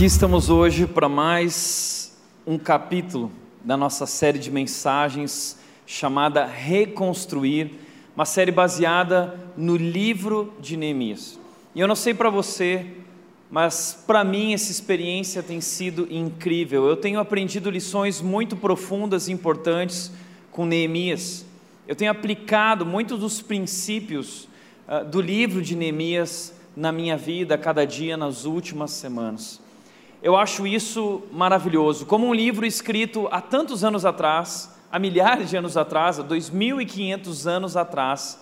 Aqui estamos hoje para mais um capítulo da nossa série de mensagens chamada Reconstruir, uma série baseada no livro de Neemias. E eu não sei para você, mas para mim essa experiência tem sido incrível. Eu tenho aprendido lições muito profundas e importantes com Neemias. Eu tenho aplicado muitos dos princípios uh, do livro de Neemias na minha vida, a cada dia, nas últimas semanas. Eu acho isso maravilhoso. Como um livro escrito há tantos anos atrás, há milhares de anos atrás, há 2.500 anos atrás,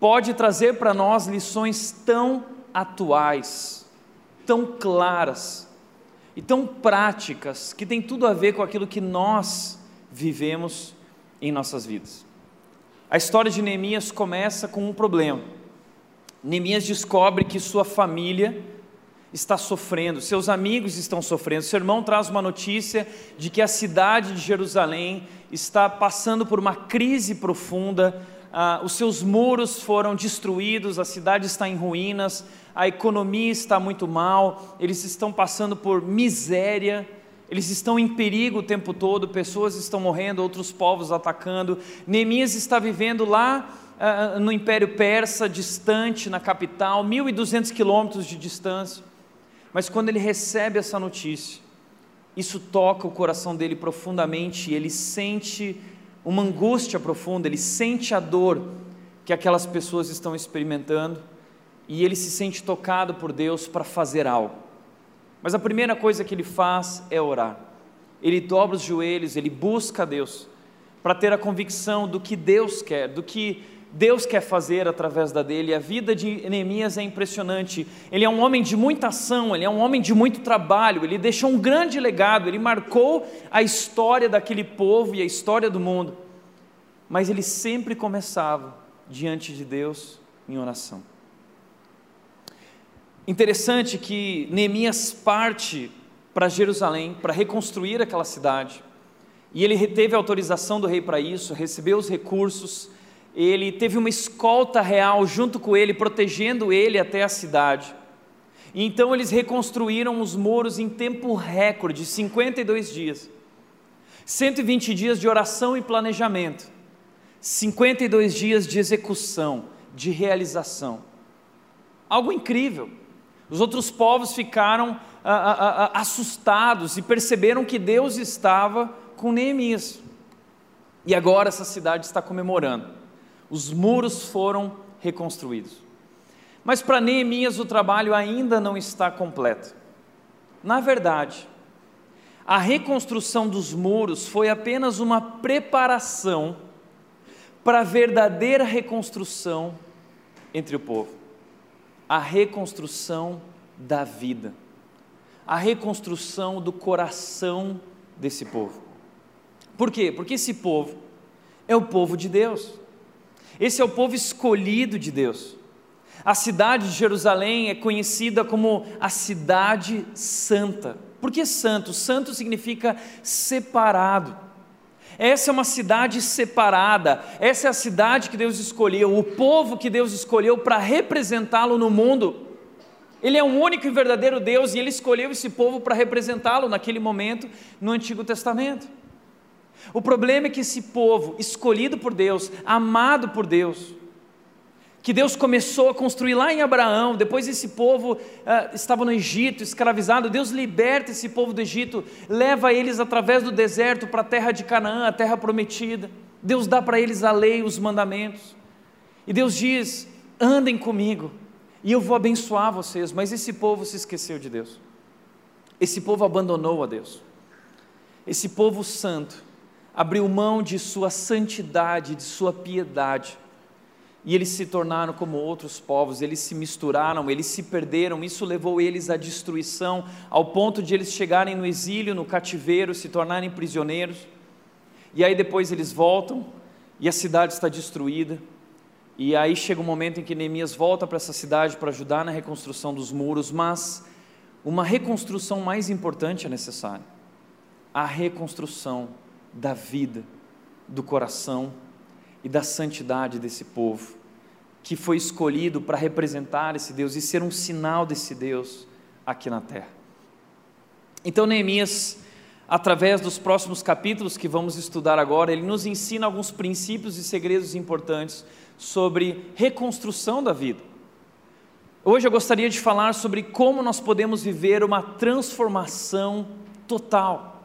pode trazer para nós lições tão atuais, tão claras e tão práticas, que tem tudo a ver com aquilo que nós vivemos em nossas vidas. A história de Neemias começa com um problema. Neemias descobre que sua família está sofrendo, seus amigos estão sofrendo. Seu irmão traz uma notícia de que a cidade de Jerusalém está passando por uma crise profunda, ah, os seus muros foram destruídos, a cidade está em ruínas, a economia está muito mal, eles estão passando por miséria. Eles estão em perigo o tempo todo, pessoas estão morrendo, outros povos atacando. Neemias está vivendo lá uh, no Império Persa, distante, na capital, 1.200 quilômetros de distância. Mas quando ele recebe essa notícia, isso toca o coração dele profundamente ele sente uma angústia profunda, ele sente a dor que aquelas pessoas estão experimentando e ele se sente tocado por Deus para fazer algo. Mas a primeira coisa que ele faz é orar. Ele dobra os joelhos, ele busca Deus para ter a convicção do que Deus quer, do que Deus quer fazer através da dele. A vida de Neemias é impressionante. Ele é um homem de muita ação, ele é um homem de muito trabalho, ele deixou um grande legado, ele marcou a história daquele povo e a história do mundo. Mas ele sempre começava diante de Deus em oração. Interessante que Neemias parte para Jerusalém para reconstruir aquela cidade. E ele teve autorização do rei para isso, recebeu os recursos ele teve uma escolta real junto com ele, protegendo ele até a cidade. E então eles reconstruíram os muros em tempo recorde, 52 dias. 120 dias de oração e planejamento. 52 dias de execução, de realização. Algo incrível. Os outros povos ficaram ah, ah, ah, assustados e perceberam que Deus estava com Neemias. E agora essa cidade está comemorando os muros foram reconstruídos. Mas para Neemias o trabalho ainda não está completo. Na verdade, a reconstrução dos muros foi apenas uma preparação para a verdadeira reconstrução entre o povo. A reconstrução da vida. A reconstrução do coração desse povo. Por quê? Porque esse povo é o povo de Deus. Esse é o povo escolhido de Deus. A cidade de Jerusalém é conhecida como a cidade santa. Por que santo? Santo significa separado. Essa é uma cidade separada, essa é a cidade que Deus escolheu, o povo que Deus escolheu para representá-lo no mundo. Ele é o único e verdadeiro Deus e ele escolheu esse povo para representá-lo naquele momento no Antigo Testamento. O problema é que esse povo, escolhido por Deus, amado por Deus, que Deus começou a construir lá em Abraão, depois esse povo uh, estava no Egito, escravizado, Deus liberta esse povo do Egito, leva eles através do deserto para a terra de Canaã, a terra prometida. Deus dá para eles a lei, os mandamentos. E Deus diz: andem comigo, e eu vou abençoar vocês. Mas esse povo se esqueceu de Deus, esse povo abandonou a Deus, esse povo santo abriu mão de sua santidade, de sua piedade. E eles se tornaram como outros povos, eles se misturaram, eles se perderam, isso levou eles à destruição, ao ponto de eles chegarem no exílio, no cativeiro, se tornarem prisioneiros. E aí depois eles voltam e a cidade está destruída. E aí chega um momento em que Neemias volta para essa cidade para ajudar na reconstrução dos muros, mas uma reconstrução mais importante é necessária: a reconstrução da vida, do coração e da santidade desse povo, que foi escolhido para representar esse Deus e ser um sinal desse Deus aqui na terra. Então, Neemias, através dos próximos capítulos que vamos estudar agora, ele nos ensina alguns princípios e segredos importantes sobre reconstrução da vida. Hoje eu gostaria de falar sobre como nós podemos viver uma transformação total,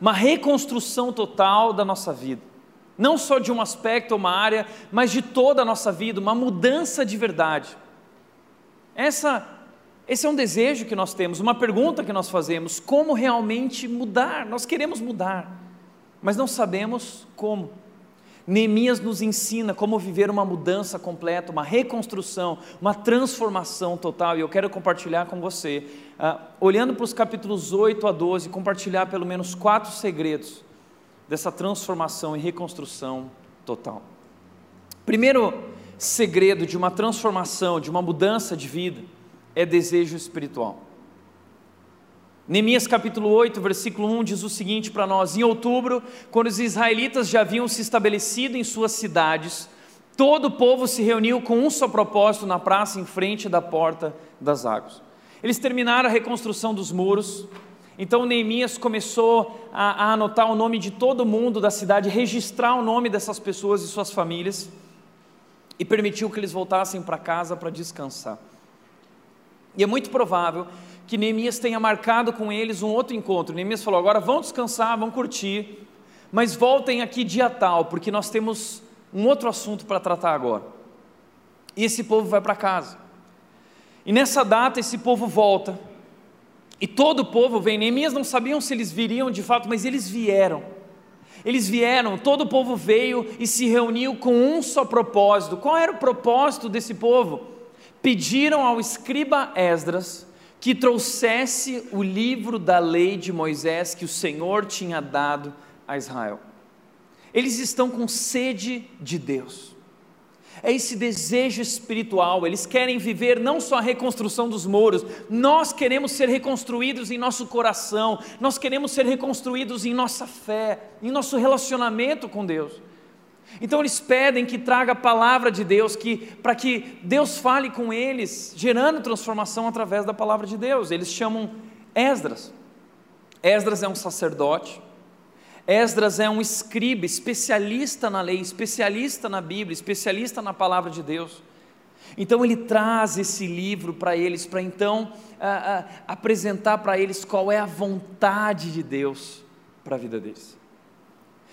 uma reconstrução total da nossa vida não só de um aspecto uma área, mas de toda a nossa vida, uma mudança de verdade. Essa, esse é um desejo que nós temos, uma pergunta que nós fazemos: como realmente mudar? Nós queremos mudar, mas não sabemos como. Neemias nos ensina como viver uma mudança completa, uma reconstrução, uma transformação total, e eu quero compartilhar com você, uh, olhando para os capítulos 8 a 12, compartilhar pelo menos quatro segredos dessa transformação e reconstrução total. Primeiro segredo de uma transformação, de uma mudança de vida, é desejo espiritual. Neemias capítulo 8, versículo 1 diz o seguinte para nós: Em outubro, quando os israelitas já haviam se estabelecido em suas cidades, todo o povo se reuniu com um só propósito na praça em frente da porta das águas. Eles terminaram a reconstrução dos muros, então Neemias começou a, a, anotar o nome de todo mundo da cidade, registrar o nome dessas pessoas e suas famílias, e permitiu que eles voltassem para casa para descansar. E é muito provável que Neemias tenha marcado com eles um outro encontro. Neemias falou: agora vão descansar, vão curtir, mas voltem aqui dia tal, porque nós temos um outro assunto para tratar agora. E esse povo vai para casa. E nessa data esse povo volta e todo o povo vem. Neemias não sabiam se eles viriam de fato, mas eles vieram. Eles vieram, todo o povo veio e se reuniu com um só propósito. Qual era o propósito desse povo? Pediram ao escriba Esdras que trouxesse o livro da lei de Moisés que o Senhor tinha dado a Israel. Eles estão com sede de Deus é esse desejo espiritual. Eles querem viver não só a reconstrução dos muros, nós queremos ser reconstruídos em nosso coração, nós queremos ser reconstruídos em nossa fé, em nosso relacionamento com Deus. Então eles pedem que traga a palavra de Deus, que para que Deus fale com eles, gerando transformação através da palavra de Deus. Eles chamam Esdras. Esdras é um sacerdote Esdras é um escriba, especialista na lei, especialista na Bíblia, especialista na palavra de Deus. Então ele traz esse livro para eles, para então apresentar para eles qual é a vontade de Deus para a vida deles.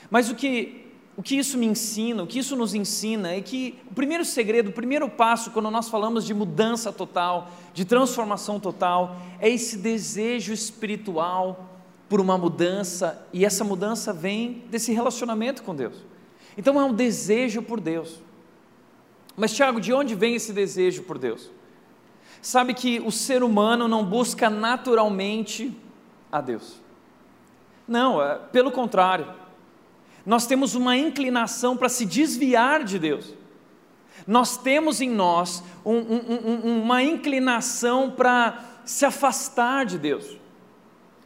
Mas o que, o que isso me ensina, o que isso nos ensina é que o primeiro segredo, o primeiro passo, quando nós falamos de mudança total, de transformação total, é esse desejo espiritual por uma mudança, e essa mudança vem desse relacionamento com Deus. Então é um desejo por Deus. Mas, Tiago, de onde vem esse desejo por Deus? Sabe que o ser humano não busca naturalmente a Deus. Não, é, pelo contrário. Nós temos uma inclinação para se desviar de Deus. Nós temos em nós um, um, um, uma inclinação para se afastar de Deus.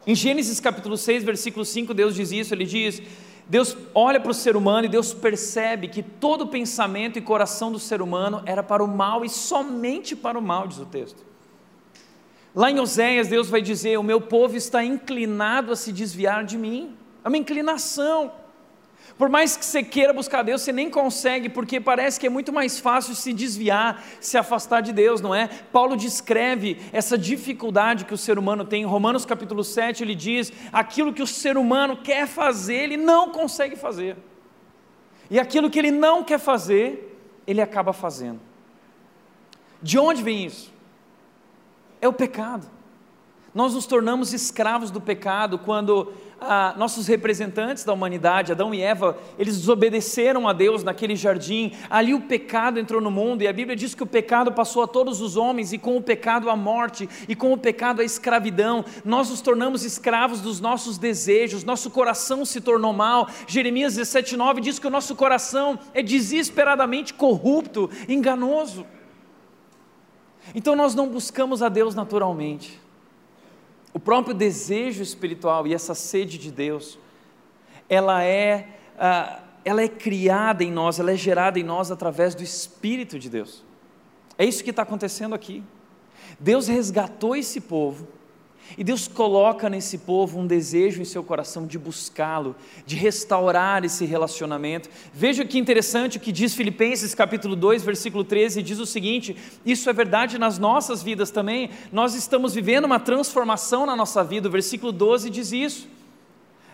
Em Gênesis capítulo 6, versículo 5, Deus diz isso, ele diz: Deus olha para o ser humano e Deus percebe que todo pensamento e coração do ser humano era para o mal e somente para o mal, diz o texto. Lá em Oséias, Deus vai dizer: O meu povo está inclinado a se desviar de mim. É uma inclinação. Por mais que você queira buscar Deus, você nem consegue, porque parece que é muito mais fácil se desviar, se afastar de Deus, não é? Paulo descreve essa dificuldade que o ser humano tem. Em Romanos capítulo 7, ele diz: aquilo que o ser humano quer fazer, ele não consegue fazer. E aquilo que ele não quer fazer, ele acaba fazendo. De onde vem isso? É o pecado. Nós nos tornamos escravos do pecado quando ah, nossos representantes da humanidade, Adão e Eva, eles desobedeceram a Deus naquele jardim. Ali o pecado entrou no mundo e a Bíblia diz que o pecado passou a todos os homens e com o pecado a morte e com o pecado a escravidão. Nós nos tornamos escravos dos nossos desejos, nosso coração se tornou mal. Jeremias 17:9 diz que o nosso coração é desesperadamente corrupto, enganoso. Então nós não buscamos a Deus naturalmente. O próprio desejo espiritual e essa sede de Deus, ela é, uh, ela é criada em nós, ela é gerada em nós através do Espírito de Deus. É isso que está acontecendo aqui. Deus resgatou esse povo, E Deus coloca nesse povo um desejo em seu coração de buscá-lo, de restaurar esse relacionamento. Veja que interessante o que diz Filipenses capítulo 2, versículo 13, diz o seguinte: isso é verdade nas nossas vidas também. Nós estamos vivendo uma transformação na nossa vida. O versículo 12 diz isso.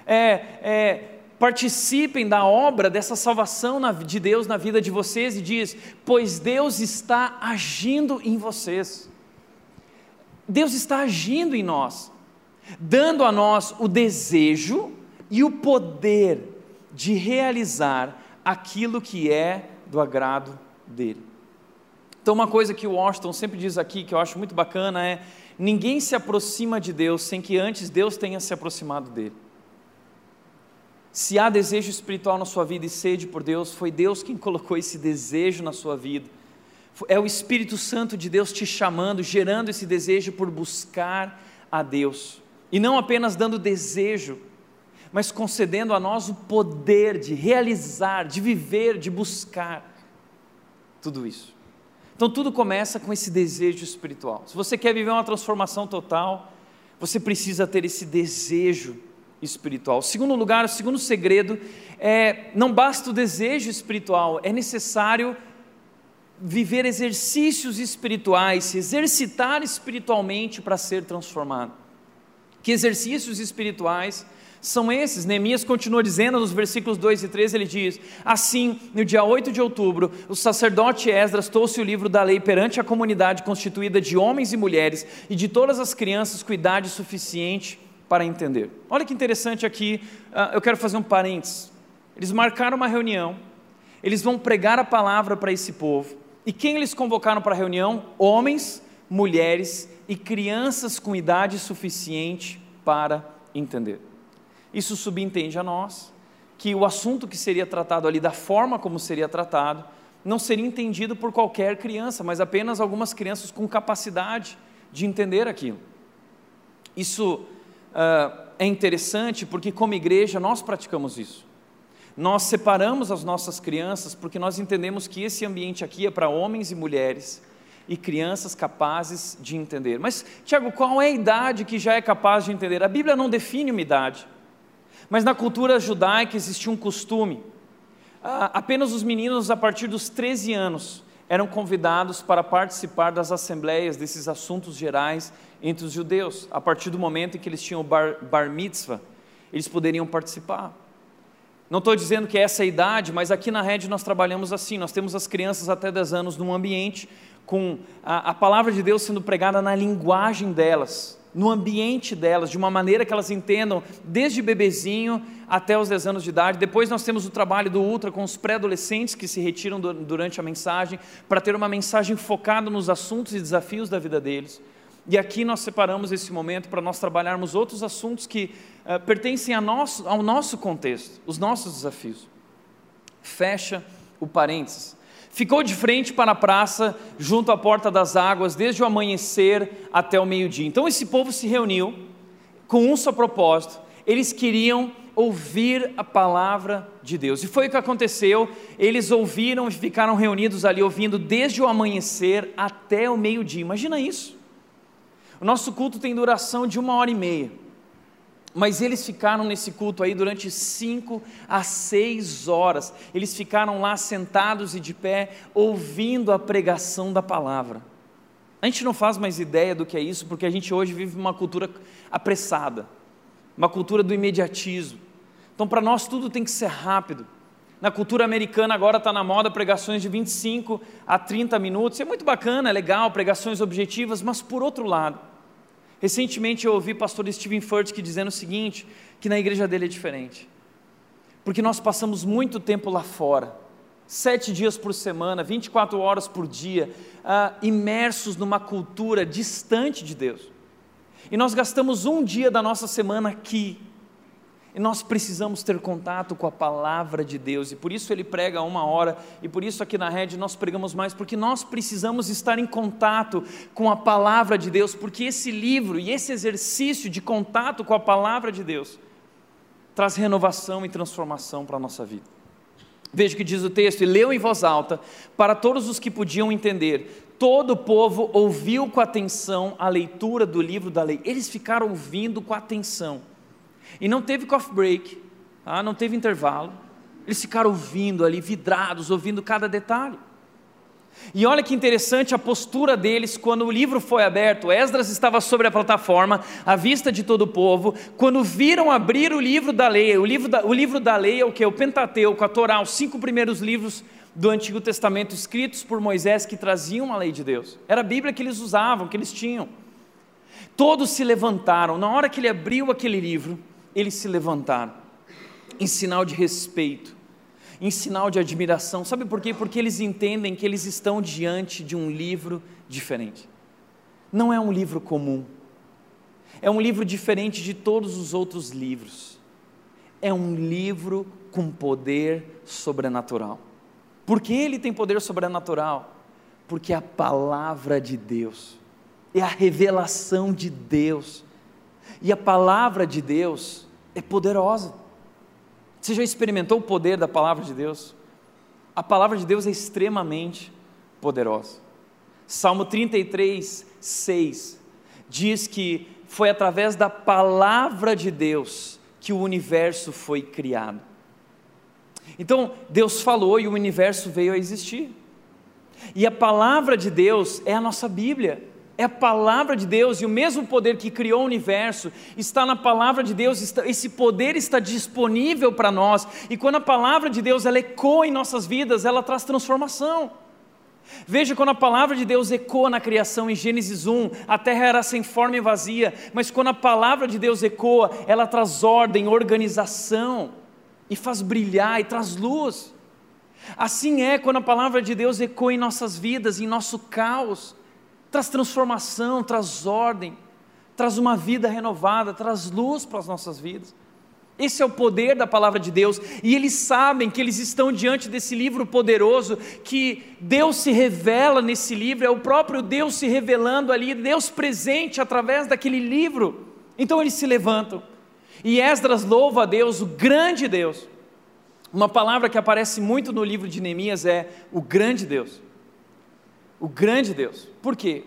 É, é, participem da obra dessa salvação de Deus na vida de vocês e diz: pois Deus está agindo em vocês. Deus está agindo em nós, dando a nós o desejo e o poder de realizar aquilo que é do agrado dele. Então, uma coisa que o Washington sempre diz aqui, que eu acho muito bacana, é: ninguém se aproxima de Deus sem que antes Deus tenha se aproximado dele. Se há desejo espiritual na sua vida e sede por Deus, foi Deus quem colocou esse desejo na sua vida é o Espírito Santo de Deus te chamando, gerando esse desejo por buscar a Deus. E não apenas dando desejo, mas concedendo a nós o poder de realizar, de viver, de buscar tudo isso. Então tudo começa com esse desejo espiritual. Se você quer viver uma transformação total, você precisa ter esse desejo espiritual. Segundo lugar, o segundo segredo é não basta o desejo espiritual, é necessário viver exercícios espirituais, se exercitar espiritualmente para ser transformado. Que exercícios espirituais são esses? Neemias continua dizendo nos versículos 2 e 3, ele diz: Assim, no dia 8 de outubro, o sacerdote Esdras trouxe o livro da lei perante a comunidade constituída de homens e mulheres e de todas as crianças com idade suficiente para entender. Olha que interessante aqui, ah, eu quero fazer um parênteses. Eles marcaram uma reunião, eles vão pregar a palavra para esse povo, e quem eles convocaram para a reunião? Homens, mulheres e crianças com idade suficiente para entender. Isso subentende a nós que o assunto que seria tratado ali, da forma como seria tratado, não seria entendido por qualquer criança, mas apenas algumas crianças com capacidade de entender aquilo. Isso uh, é interessante porque, como igreja, nós praticamos isso. Nós separamos as nossas crianças porque nós entendemos que esse ambiente aqui é para homens e mulheres e crianças capazes de entender. Mas, Tiago, qual é a idade que já é capaz de entender? A Bíblia não define uma idade, mas na cultura judaica existia um costume. Ah, apenas os meninos, a partir dos 13 anos, eram convidados para participar das assembleias, desses assuntos gerais entre os judeus. A partir do momento em que eles tinham bar, bar mitzvah, eles poderiam participar. Não estou dizendo que é essa a idade, mas aqui na rede nós trabalhamos assim: nós temos as crianças até 10 anos num ambiente com a, a, palavra de Deus sendo pregada na linguagem delas, no ambiente delas, de uma maneira que elas entendam, desde bebezinho até os 10 anos de idade. Depois nós temos o trabalho do Ultra com os pré-adolescentes que se retiram durante a mensagem, para ter uma mensagem focada nos assuntos e desafios da vida deles. E aqui nós separamos esse momento para nós trabalharmos outros assuntos que uh, pertencem nosso, ao nosso contexto, os nossos desafios. Fecha o parênteses. Ficou de frente para a praça, junto à porta das águas, desde o amanhecer até o meio-dia. Então esse povo se reuniu com um só propósito: eles queriam ouvir a palavra de Deus. E foi o que aconteceu. Eles ouviram e ficaram reunidos ali, ouvindo desde o amanhecer até o meio-dia. Imagina isso. O nosso culto tem duração de uma hora e meia. Mas eles ficaram nesse culto aí durante cinco a seis horas. Eles ficaram lá sentados e de pé, ouvindo a pregação da palavra. A gente não faz mais ideia do que é isso, porque a gente hoje vive uma cultura apressada, uma cultura do imediatismo. Então, para nós, tudo tem que ser rápido. Na cultura americana agora está na moda pregações de 25 a 30 minutos. É muito bacana, é legal, pregações objetivas, mas por outro lado, recentemente eu ouvi o pastor Steven Furtick dizendo o seguinte, que na igreja dele é diferente. Porque nós passamos muito tempo lá fora, sete dias por semana, 24 horas por dia, uh, imersos numa cultura distante de Deus. E nós gastamos um dia da nossa semana aqui, e nós precisamos ter contato com a palavra de Deus, e por isso ele prega uma hora, e por isso aqui na rede nós pregamos mais, porque nós precisamos estar em contato com a palavra de Deus, porque esse livro e esse exercício de contato com a palavra de Deus traz renovação e transformação para a nossa vida. Veja o que diz o texto: e leu em voz alta para todos os que podiam entender. Todo o povo ouviu com atenção a leitura do livro da lei. Eles ficaram ouvindo com atenção. E não teve coffee break, tá? não teve intervalo. Eles ficaram ouvindo ali, vidrados, ouvindo cada detalhe. E olha que interessante a postura deles quando o livro foi aberto. Esdras estava sobre a plataforma, à vista de todo o povo. Quando viram abrir o livro da lei, o livro da, o livro da lei é o que? O Pentateuco, a Torá, os cinco primeiros livros do Antigo Testamento escritos por Moisés que traziam a lei de Deus. Era a Bíblia que eles usavam, que eles tinham. Todos se levantaram. Na hora que ele abriu aquele livro, eles se levantaram, em sinal de respeito em sinal de admiração. Sabe por quê? Porque eles entendem que eles estão diante de um livro diferente. Não é um livro comum. É um livro diferente de todos os outros livros. É um livro com poder sobrenatural. Por que ele tem poder sobrenatural? Porque a palavra de Deus, é a revelação de Deus. E a palavra de Deus é poderosa. Você já experimentou o poder da palavra de Deus? A palavra de Deus é extremamente poderosa. Salmo 33, 6 diz que foi através da palavra de Deus que o universo foi criado. Então, Deus falou e o universo veio a existir. E a palavra de Deus é a nossa Bíblia é a palavra de Deus e o mesmo poder que criou o universo está na palavra de Deus, esse poder está disponível para nós, e quando a palavra de Deus ela ecoa em nossas vidas, ela traz transformação. Veja quando a palavra de Deus ecoa na criação em Gênesis 1, a terra era sem forma e vazia, mas quando a palavra de Deus ecoa, ela traz ordem, organização, e faz brilhar e traz luz. Assim é quando a palavra de Deus ecoa em nossas vidas, em nosso caos traz transformação, traz ordem, traz uma vida renovada, traz luz para as nossas vidas. Esse é o poder da palavra de Deus, e eles sabem que eles estão diante desse livro poderoso, que Deus se revela nesse livro, é o próprio Deus se revelando ali, Deus presente através daquele livro. Então eles se levantam, e Esdras louva a Deus, o grande Deus. Uma palavra que aparece muito no livro de Neemias é o grande Deus o grande Deus. Por quê?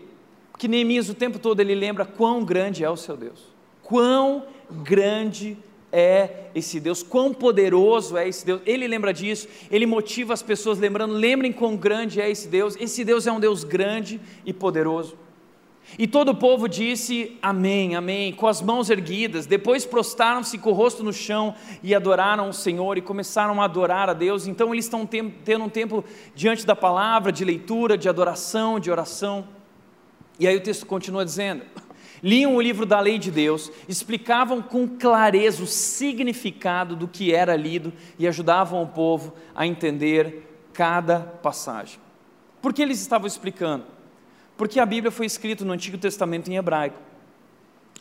Porque Neemias o tempo todo ele lembra quão grande é o seu Deus. Quão grande é esse Deus, quão poderoso é esse Deus. Ele lembra disso, ele motiva as pessoas lembrando, lembrem quão grande é esse Deus. Esse Deus é um Deus grande e poderoso. E todo o povo disse amém, amém, com as mãos erguidas. Depois prostaram-se com o rosto no chão e adoraram o Senhor e começaram a adorar a Deus. Então eles estão tendo um tempo diante da palavra, de leitura, de adoração, de oração. E aí o texto continua dizendo: liam o livro da lei de Deus, explicavam com clareza o significado do que era lido e ajudavam o povo a entender cada passagem. Por que eles estavam explicando? Porque a Bíblia foi escrita no Antigo Testamento em hebraico.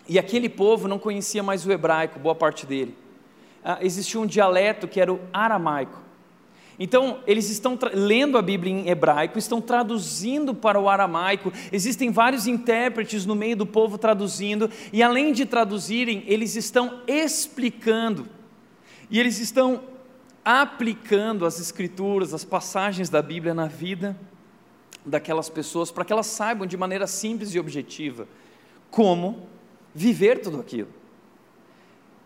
E aquele povo não conhecia mais o hebraico, boa parte dele. Ah, existia um dialeto que era o aramaico. Então, eles estão lendo a Bíblia em hebraico, estão traduzindo para o aramaico, existem vários intérpretes no meio do povo traduzindo, e além de traduzirem, eles estão explicando, e eles estão aplicando as escrituras, as passagens da Bíblia na vida daquelas pessoas para que elas saibam de maneira simples e objetiva como viver tudo aquilo.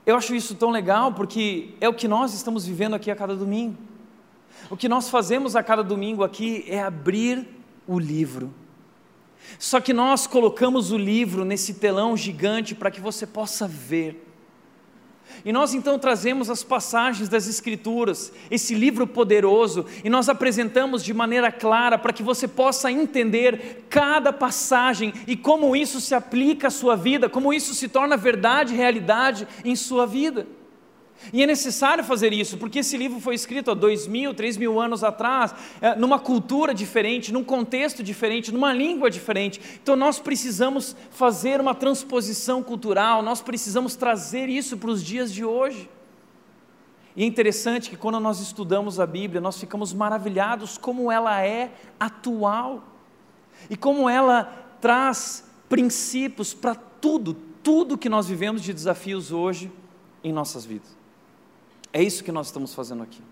Eu acho isso tão legal porque é o que nós estamos vivendo aqui a cada domingo. O que nós fazemos a cada domingo aqui é abrir o livro. Só que nós colocamos o livro nesse telão gigante para que você possa ver e nós então trazemos as passagens das Escrituras, esse livro poderoso, e nós apresentamos de maneira clara para que você possa entender cada passagem e como isso se aplica à sua vida, como isso se torna verdade, realidade em sua vida. E é necessário fazer isso, porque esse livro foi escrito há dois mil, três mil anos atrás, é, numa cultura diferente, num contexto diferente, numa língua diferente. Então nós precisamos fazer uma transposição cultural, nós precisamos trazer isso para os dias de hoje. E é interessante que quando nós estudamos a Bíblia, nós ficamos maravilhados como ela é atual e como ela traz princípios para tudo, tudo que nós vivemos de desafios hoje em nossas vidas. É isso que nós estamos fazendo aqui.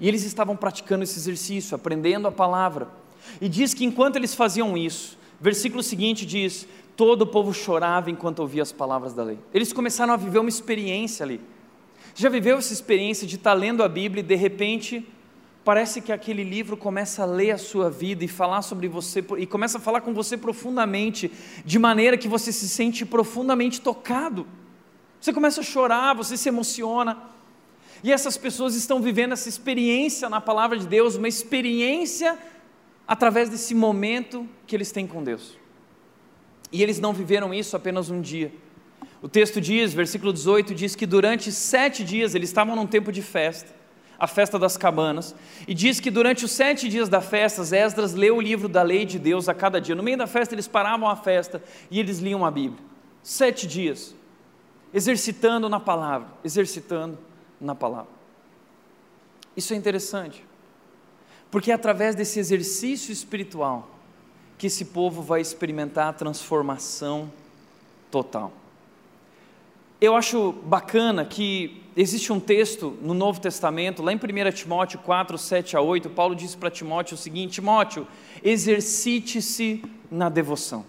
E eles estavam praticando esse exercício, aprendendo a palavra. E diz que enquanto eles faziam isso, versículo seguinte diz: todo o povo chorava enquanto ouvia as palavras da lei. Eles começaram a viver uma experiência ali. Já viveu essa experiência de estar lendo a Bíblia e de repente parece que aquele livro começa a ler a sua vida e falar sobre você e começa a falar com você profundamente, de maneira que você se sente profundamente tocado. Você começa a chorar, você se emociona. E essas pessoas estão vivendo essa experiência na palavra de Deus, uma experiência através desse momento que eles têm com Deus. E eles não viveram isso apenas um dia. O texto diz, versículo 18, diz que durante sete dias eles estavam num tempo de festa, a festa das cabanas, e diz que durante os sete dias da festa, Esdras leu o livro da lei de Deus a cada dia. No meio da festa, eles paravam a festa e eles liam a Bíblia. Sete dias, exercitando na palavra, exercitando na palavra. Isso é interessante, porque é através desse exercício espiritual que esse povo vai experimentar a transformação total. Eu acho bacana que existe um texto no Novo Testamento, lá em 1 Timóteo 4, 7 a 8, Paulo diz para Timóteo o seguinte: Timóteo, exercite-se na devoção.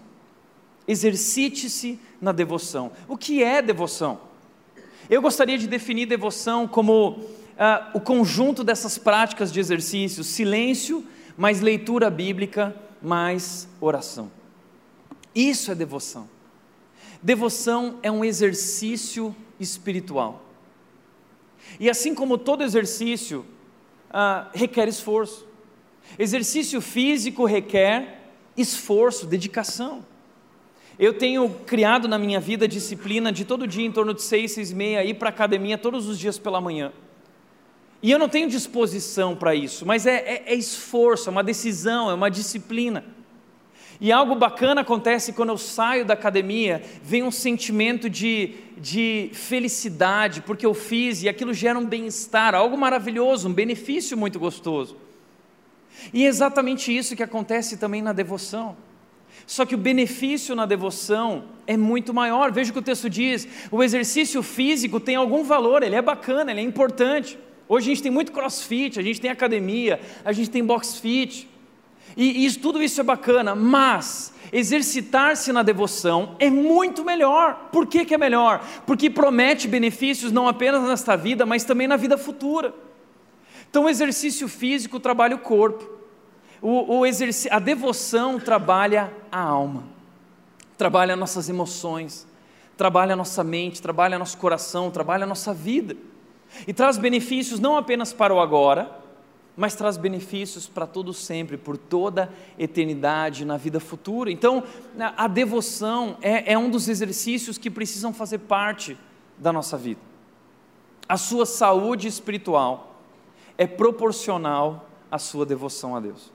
Exercite-se na devoção. O que é devoção? Eu gostaria de definir devoção como ah, o conjunto dessas práticas de exercício: silêncio, mais leitura bíblica, mais oração. Isso é devoção. Devoção é um exercício espiritual. E assim como todo exercício ah, requer esforço, exercício físico requer esforço, dedicação. Eu tenho criado na minha vida disciplina de todo dia, em torno de seis, seis e meia, ir para a academia todos os dias pela manhã. E eu não tenho disposição para isso, mas é, é, é esforço, é uma decisão, é uma disciplina. E algo bacana acontece quando eu saio da academia, vem um sentimento de, de felicidade, porque eu fiz e aquilo gera um bem-estar, algo maravilhoso, um benefício muito gostoso. E é exatamente isso que acontece também na devoção. Só que o benefício na devoção é muito maior. Veja o que o texto diz: o exercício físico tem algum valor, ele é bacana, ele é importante. Hoje a gente tem muito crossfit, a gente tem academia, a gente tem box fit. E, e tudo isso é bacana, mas exercitar-se na devoção é muito melhor. Por que, que é melhor? Porque promete benefícios não apenas nesta vida, mas também na vida futura. Então, o exercício físico trabalha o corpo, o, o a devoção trabalha a alma, trabalha nossas emoções, trabalha nossa mente, trabalha nosso coração, trabalha nossa vida. E traz benefícios não apenas para o agora, mas traz benefícios para todo sempre, por toda eternidade, na vida futura. Então, a devoção é, é um dos exercícios que precisam fazer parte da nossa vida. A sua saúde espiritual é proporcional à sua devoção a Deus.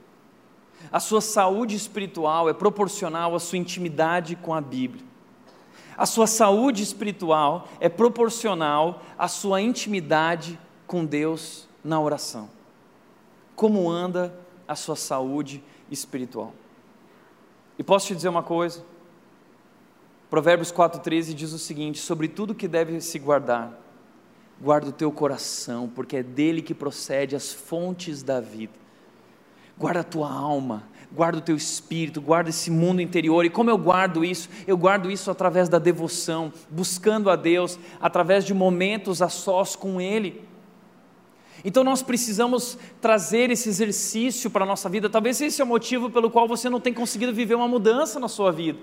A sua saúde espiritual é proporcional à sua intimidade com a Bíblia. A sua saúde espiritual é proporcional à sua intimidade com Deus na oração como anda a sua saúde espiritual. E posso te dizer uma coisa? Provérbios 4,13 diz o seguinte: sobre tudo que deve se guardar, guarda o teu coração, porque é dele que procede as fontes da vida. Guarda a tua alma, guarda o teu espírito, guarda esse mundo interior. E como eu guardo isso? Eu guardo isso através da devoção, buscando a Deus, através de momentos a sós com Ele. Então nós precisamos trazer esse exercício para a nossa vida. Talvez esse é o motivo pelo qual você não tem conseguido viver uma mudança na sua vida.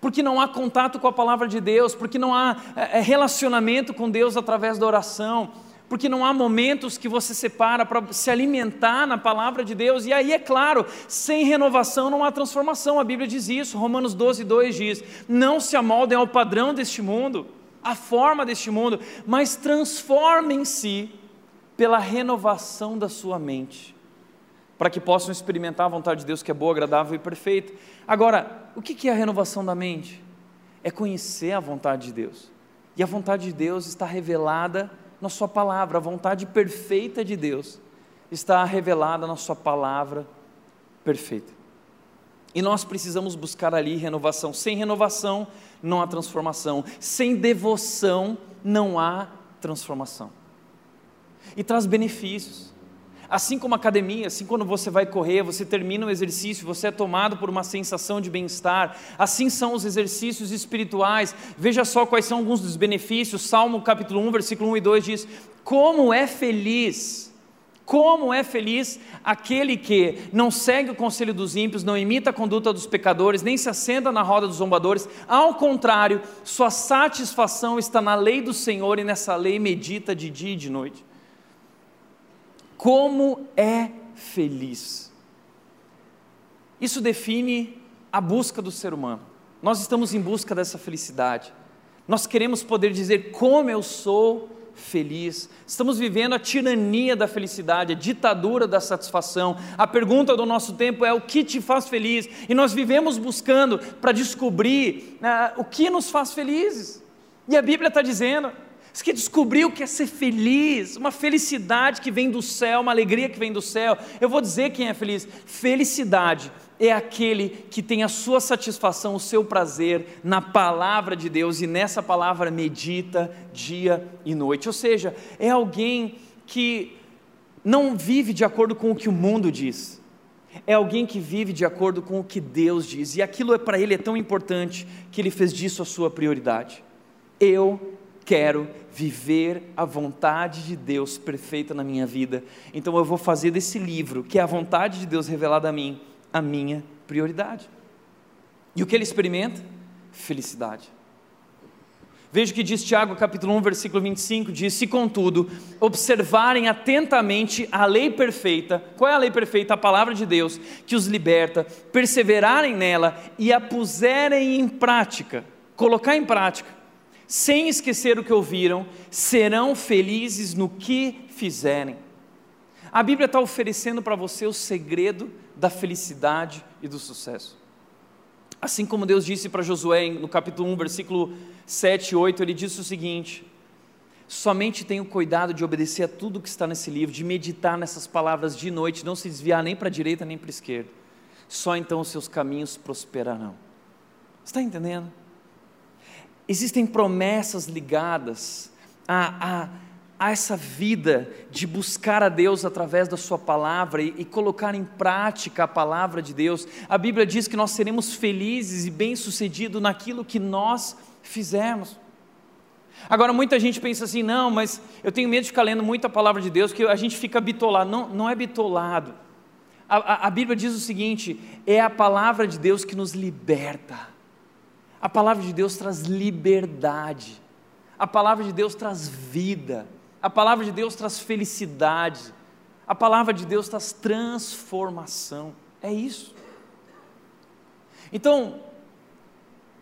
Porque não há contato com a palavra de Deus, porque não há é, é, relacionamento com Deus através da oração, porque não há momentos que você separa para se alimentar na palavra de Deus. E aí, é claro, sem renovação não há transformação. A Bíblia diz isso, Romanos 12, 2 diz: Não se amoldem ao padrão deste mundo, à forma deste mundo, mas transformem-se pela renovação da sua mente, para que possam experimentar a vontade de Deus que é boa, agradável e perfeita. Agora, o que é a renovação da mente? É conhecer a vontade de Deus. E a vontade de Deus está revelada na Sua palavra, a vontade perfeita de Deus está revelada na Sua palavra perfeita. E nós precisamos buscar ali renovação. Sem renovação, não há transformação. Sem devoção, não há transformação e traz benefícios. Assim como academia, assim quando você vai correr, você termina o exercício, você é tomado por uma sensação de bem-estar. Assim são os exercícios espirituais. Veja só quais são alguns dos benefícios. Salmo capítulo 1, versículo 1 e 2 diz: Como é feliz, como é feliz aquele que não segue o conselho dos ímpios, não imita a conduta dos pecadores, nem se assenta na roda dos zombadores. Ao contrário, sua satisfação está na lei do Senhor e nessa lei medita de dia e de noite. Como é feliz. Isso define a busca do ser humano. Nós estamos em busca dessa felicidade. Nós queremos poder dizer como eu sou feliz. Estamos vivendo a tirania da felicidade, a ditadura da satisfação. A pergunta do nosso tempo é: o que te faz feliz? E nós vivemos buscando para descobrir uh, o que nos faz felizes. E a Bíblia está dizendo: você quer descobrir o que é ser feliz, uma felicidade que vem do céu, uma alegria que vem do céu. Eu vou dizer quem é feliz. Felicidade é aquele que tem a sua satisfação, o seu prazer na palavra de Deus e nessa palavra medita dia e noite. Ou seja, é alguém que não vive de acordo com o que o mundo diz. É alguém que vive de acordo com o que Deus diz, e aquilo é para ele é tão importante que ele fez disso a sua prioridade. Eu quero viver a vontade de Deus perfeita na minha vida. Então eu vou fazer desse livro, que é a vontade de Deus revelada a mim, a minha prioridade. E o que ele experimenta? Felicidade. Veja o que diz Tiago, capítulo 1, versículo 25, diz: Se contudo observarem atentamente a lei perfeita, qual é a lei perfeita? A palavra de Deus, que os liberta, perseverarem nela e a puserem em prática, colocar em prática, sem esquecer o que ouviram, serão felizes no que fizerem. A Bíblia está oferecendo para você o segredo da felicidade e do sucesso. Assim como Deus disse para Josué no capítulo 1, versículo 7 e 8, ele disse o seguinte: Somente tenha cuidado de obedecer a tudo que está nesse livro, de meditar nessas palavras de noite, não se desviar nem para a direita nem para a esquerda. Só então os seus caminhos prosperarão. Está entendendo? Existem promessas ligadas a, a, a, essa vida de buscar a Deus através da Sua palavra e, e colocar em prática a palavra de Deus. A Bíblia diz que nós seremos felizes e bem-sucedidos naquilo que nós fizermos. Agora, muita gente pensa assim: não, mas eu tenho medo de ficar lendo muito a palavra de Deus, que a gente fica bitolado. Não, não é bitolado. A, a, a Bíblia diz o seguinte: é a palavra de Deus que nos liberta. A palavra de Deus traz liberdade, a palavra de Deus traz vida, a palavra de Deus traz felicidade, a palavra de Deus traz transformação. É isso. Então,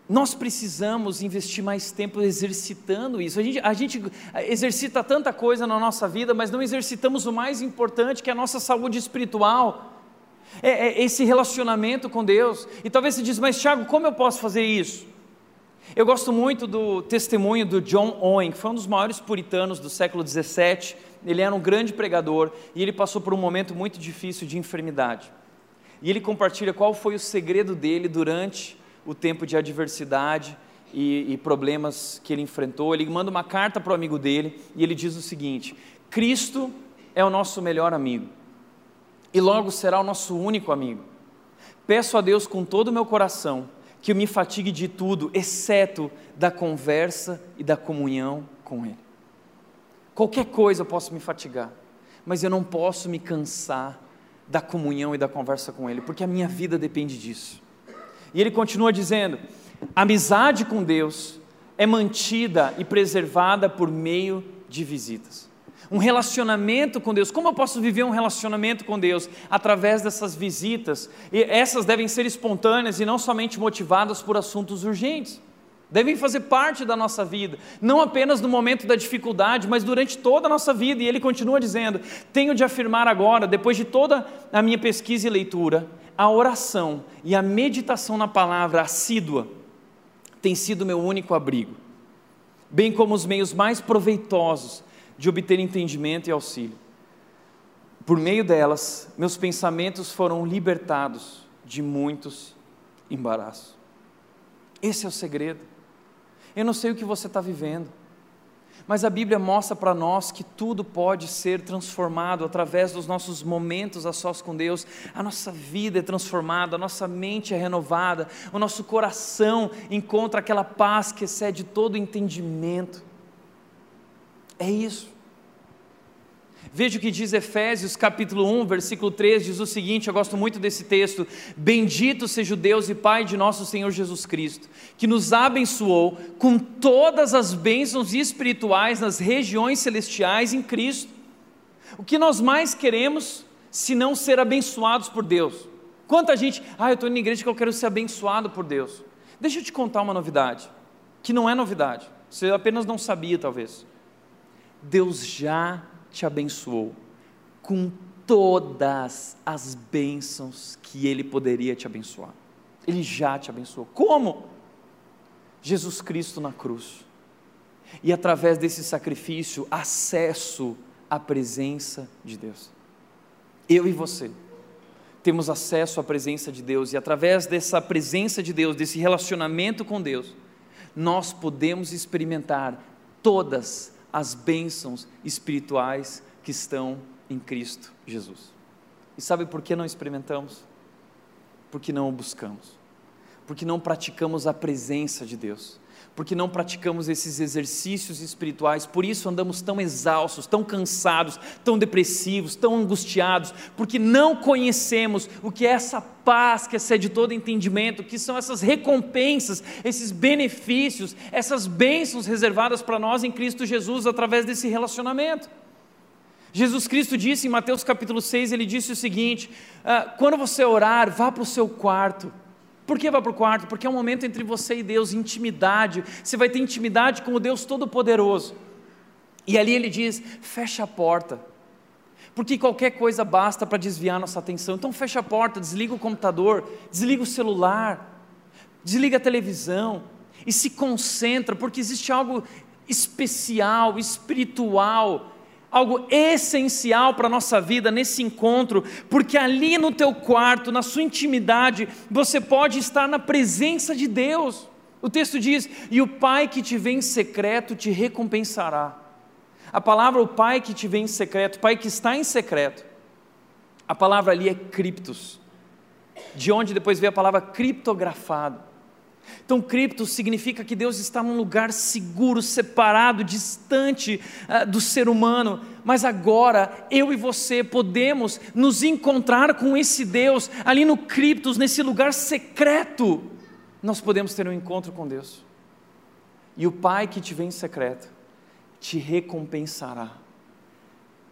nós precisamos investir mais tempo exercitando isso. A gente, a gente, exercita tanta coisa na nossa vida, mas não exercitamos o mais importante, que é a nossa saúde espiritual, é, é esse relacionamento com Deus. E talvez você diz, mas Tiago, como eu posso fazer isso? Eu gosto muito do testemunho do John Owen, que foi um dos maiores puritanos do século 17. Ele era um grande pregador e ele passou por um momento muito difícil de enfermidade. E ele compartilha qual foi o segredo dele durante o tempo de adversidade e, e problemas que ele enfrentou. Ele manda uma carta para o amigo dele e ele diz o seguinte: Cristo é o nosso melhor amigo e logo será o nosso único amigo. Peço a Deus com todo o meu coração que eu me fatigue de tudo, exceto da conversa e da comunhão com Ele. Qualquer coisa eu posso me fatigar, mas eu não posso me cansar da comunhão e da conversa com Ele, porque a minha vida depende disso. E ele continua dizendo: amizade com Deus é mantida e preservada por meio de visitas um relacionamento com Deus. Como eu posso viver um relacionamento com Deus? Através dessas visitas. E essas devem ser espontâneas e não somente motivadas por assuntos urgentes. Devem fazer parte da nossa vida, não apenas no momento da dificuldade, mas durante toda a nossa vida. E ele continua dizendo: Tenho de afirmar agora, depois de toda a minha pesquisa e leitura, a oração e a meditação na palavra assídua tem sido meu único abrigo, bem como os meios mais proveitosos de obter entendimento e auxílio. Por meio delas, meus pensamentos foram libertados de muitos embaraços. Esse é o segredo. Eu não sei o que você está vivendo, Mas a Bíblia mostra para nós que tudo pode ser transformado através dos nossos momentos a sós com Deus. A nossa vida é transformada, a nossa mente é renovada, o nosso coração encontra aquela paz que excede todo entendimento. É isso. Veja o que diz Efésios capítulo 1, versículo 3, diz o seguinte, eu gosto muito desse texto: Bendito seja o Deus e Pai de nosso Senhor Jesus Cristo, que nos abençoou com todas as bênçãos espirituais nas regiões celestiais em Cristo. O que nós mais queremos se não ser abençoados por Deus? Quanta gente, ah, eu estou na igreja que eu quero ser abençoado por Deus. Deixa eu te contar uma novidade, que não é novidade, você apenas não sabia talvez. Deus já te abençoou com todas as bênçãos que Ele poderia te abençoar. Ele já te abençoou. Como? Jesus Cristo na cruz. E através desse sacrifício, acesso à presença de Deus. Eu e você temos acesso à presença de Deus, e através dessa presença de Deus, desse relacionamento com Deus, nós podemos experimentar todas as bênçãos espirituais que estão em Cristo Jesus. E sabe por que não experimentamos? Porque não o buscamos, porque não praticamos a presença de Deus porque não praticamos esses exercícios espirituais, por isso andamos tão exaustos, tão cansados, tão depressivos, tão angustiados, porque não conhecemos o que é essa paz que excede todo entendimento, que são essas recompensas, esses benefícios, essas bênçãos reservadas para nós em Cristo Jesus através desse relacionamento. Jesus Cristo disse em Mateus capítulo 6, ele disse o seguinte: ah, quando você orar, vá para o seu quarto por que vai para o quarto? Porque é um momento entre você e Deus, intimidade. Você vai ter intimidade com o Deus Todo-Poderoso. E ali ele diz: fecha a porta. Porque qualquer coisa basta para desviar nossa atenção. Então fecha a porta, desliga o computador, desliga o celular, desliga a televisão e se concentra, porque existe algo especial, espiritual, algo essencial para a nossa vida nesse encontro, porque ali no teu quarto, na sua intimidade, você pode estar na presença de Deus. O texto diz: E o Pai que te vê em secreto te recompensará. A palavra o Pai que te vê em secreto, Pai que está em secreto, a palavra ali é criptos, de onde depois vem a palavra criptografado. Então, cripto significa que Deus está num lugar seguro, separado, distante uh, do ser humano, mas agora eu e você podemos nos encontrar com esse Deus ali no criptos, nesse lugar secreto. Nós podemos ter um encontro com Deus. E o Pai que te vem em secreto te recompensará.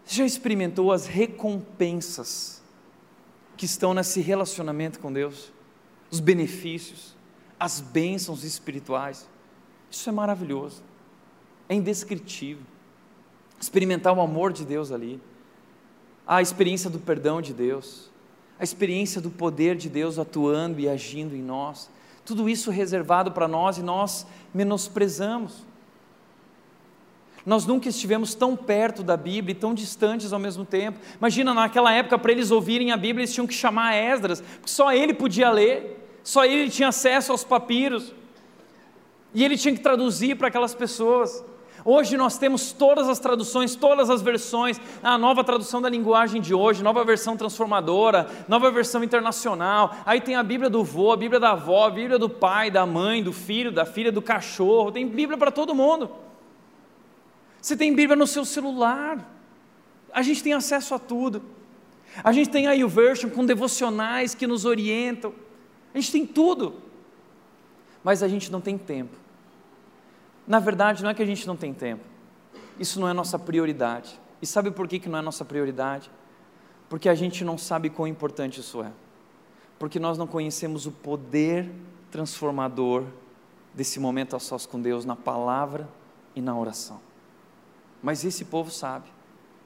Você já experimentou as recompensas que estão nesse relacionamento com Deus? Os benefícios? As bênçãos espirituais. Isso é maravilhoso, é indescritível. Experimentar o amor de Deus ali, a experiência do perdão de Deus, a experiência do poder de Deus atuando e agindo em nós, tudo isso reservado para nós e nós menosprezamos. Nós nunca estivemos tão perto da Bíblia e tão distantes ao mesmo tempo. Imagina, naquela época, para eles ouvirem a Bíblia, eles tinham que chamar Esdras, porque só ele podia ler. Só ele tinha acesso aos papiros. E ele tinha que traduzir para aquelas pessoas. Hoje nós temos todas as traduções, todas as versões, a nova tradução da linguagem de hoje, nova versão transformadora, nova versão internacional. Aí tem a Bíblia do vô, a Bíblia da avó, a Bíblia do pai, da mãe, do filho, da filha, do cachorro. Tem Bíblia para todo mundo. Você tem Bíblia no seu celular. A gente tem acesso a tudo. A gente tem aí o version com devocionais que nos orientam. A gente tem tudo, mas a gente não tem tempo. Na verdade, não é que a gente não tem tempo, isso não é nossa prioridade. E sabe por que, que não é nossa prioridade? Porque a gente não sabe quão importante isso é. Porque nós não conhecemos o poder transformador desse momento a sós com Deus na palavra e na oração. Mas esse povo sabe,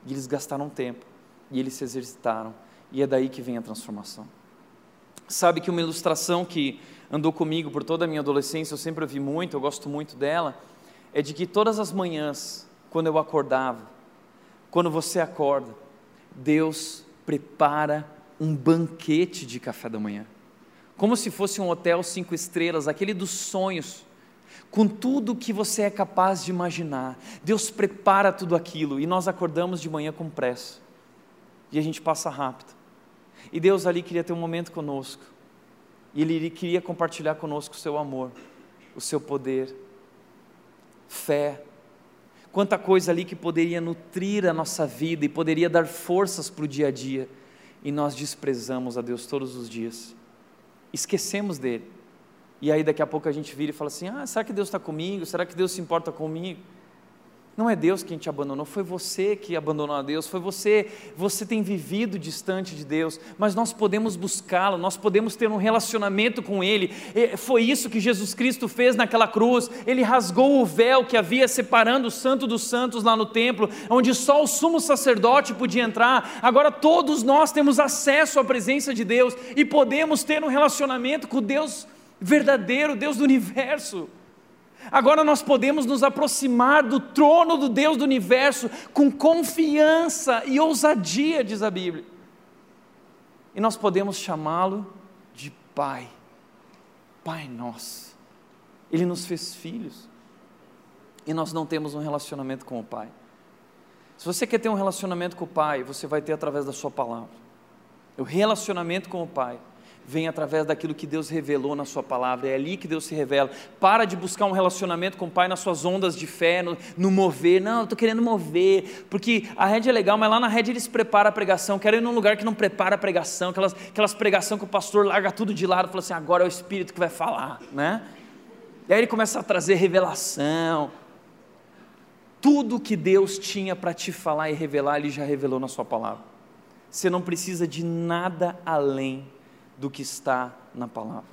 e eles gastaram tempo, e eles se exercitaram, e é daí que vem a transformação. Sabe que uma ilustração que andou comigo por toda a minha adolescência, eu sempre ouvi muito, eu gosto muito dela, é de que todas as manhãs, quando eu acordava, quando você acorda, Deus prepara um banquete de café da manhã, como se fosse um hotel cinco estrelas, aquele dos sonhos, com tudo que você é capaz de imaginar. Deus prepara tudo aquilo e nós acordamos de manhã com pressa. E a gente passa rápido. E Deus ali queria ter um momento conosco. E Ele queria compartilhar conosco o seu amor, o seu poder, fé. Quanta coisa ali que poderia nutrir a nossa vida e poderia dar forças para o dia a dia. E nós desprezamos a Deus todos os dias. Esquecemos dele e aí daqui a pouco a gente vira e fala assim: ah, será que Deus está comigo? Será que Deus se importa comigo? Não é Deus quem te abandonou, foi você que abandonou a Deus, foi você, você tem vivido distante de Deus, mas nós podemos buscá-lo, nós podemos ter um relacionamento com Ele. Foi isso que Jesus Cristo fez naquela cruz. Ele rasgou o véu que havia separando o Santo dos Santos lá no templo, onde só o sumo sacerdote podia entrar. Agora todos nós temos acesso à presença de Deus e podemos ter um relacionamento com Deus verdadeiro Deus do universo. Agora nós podemos nos aproximar do trono do Deus do universo com confiança e ousadia, diz a Bíblia. E nós podemos chamá-lo de Pai, Pai nosso. Ele nos fez filhos. E nós não temos um relacionamento com o Pai. Se você quer ter um relacionamento com o Pai, você vai ter através da Sua palavra. O relacionamento com o Pai vem através daquilo que Deus revelou na Sua palavra, é ali que Deus se revela. Para de buscar um relacionamento com o Pai nas suas ondas de fé, no, no mover. Não, eu estou querendo mover, porque a rede é legal, mas lá na rede eles preparam a pregação. Quero ir num lugar que não prepara a pregação, aquelas, aquelas pregação que o pastor larga tudo de lado e fala assim: agora é o Espírito que vai falar, né? E aí ele começa a trazer revelação. Tudo que Deus tinha para te falar e revelar, Ele já revelou na Sua palavra. Você não precisa de nada além do que está na palavra.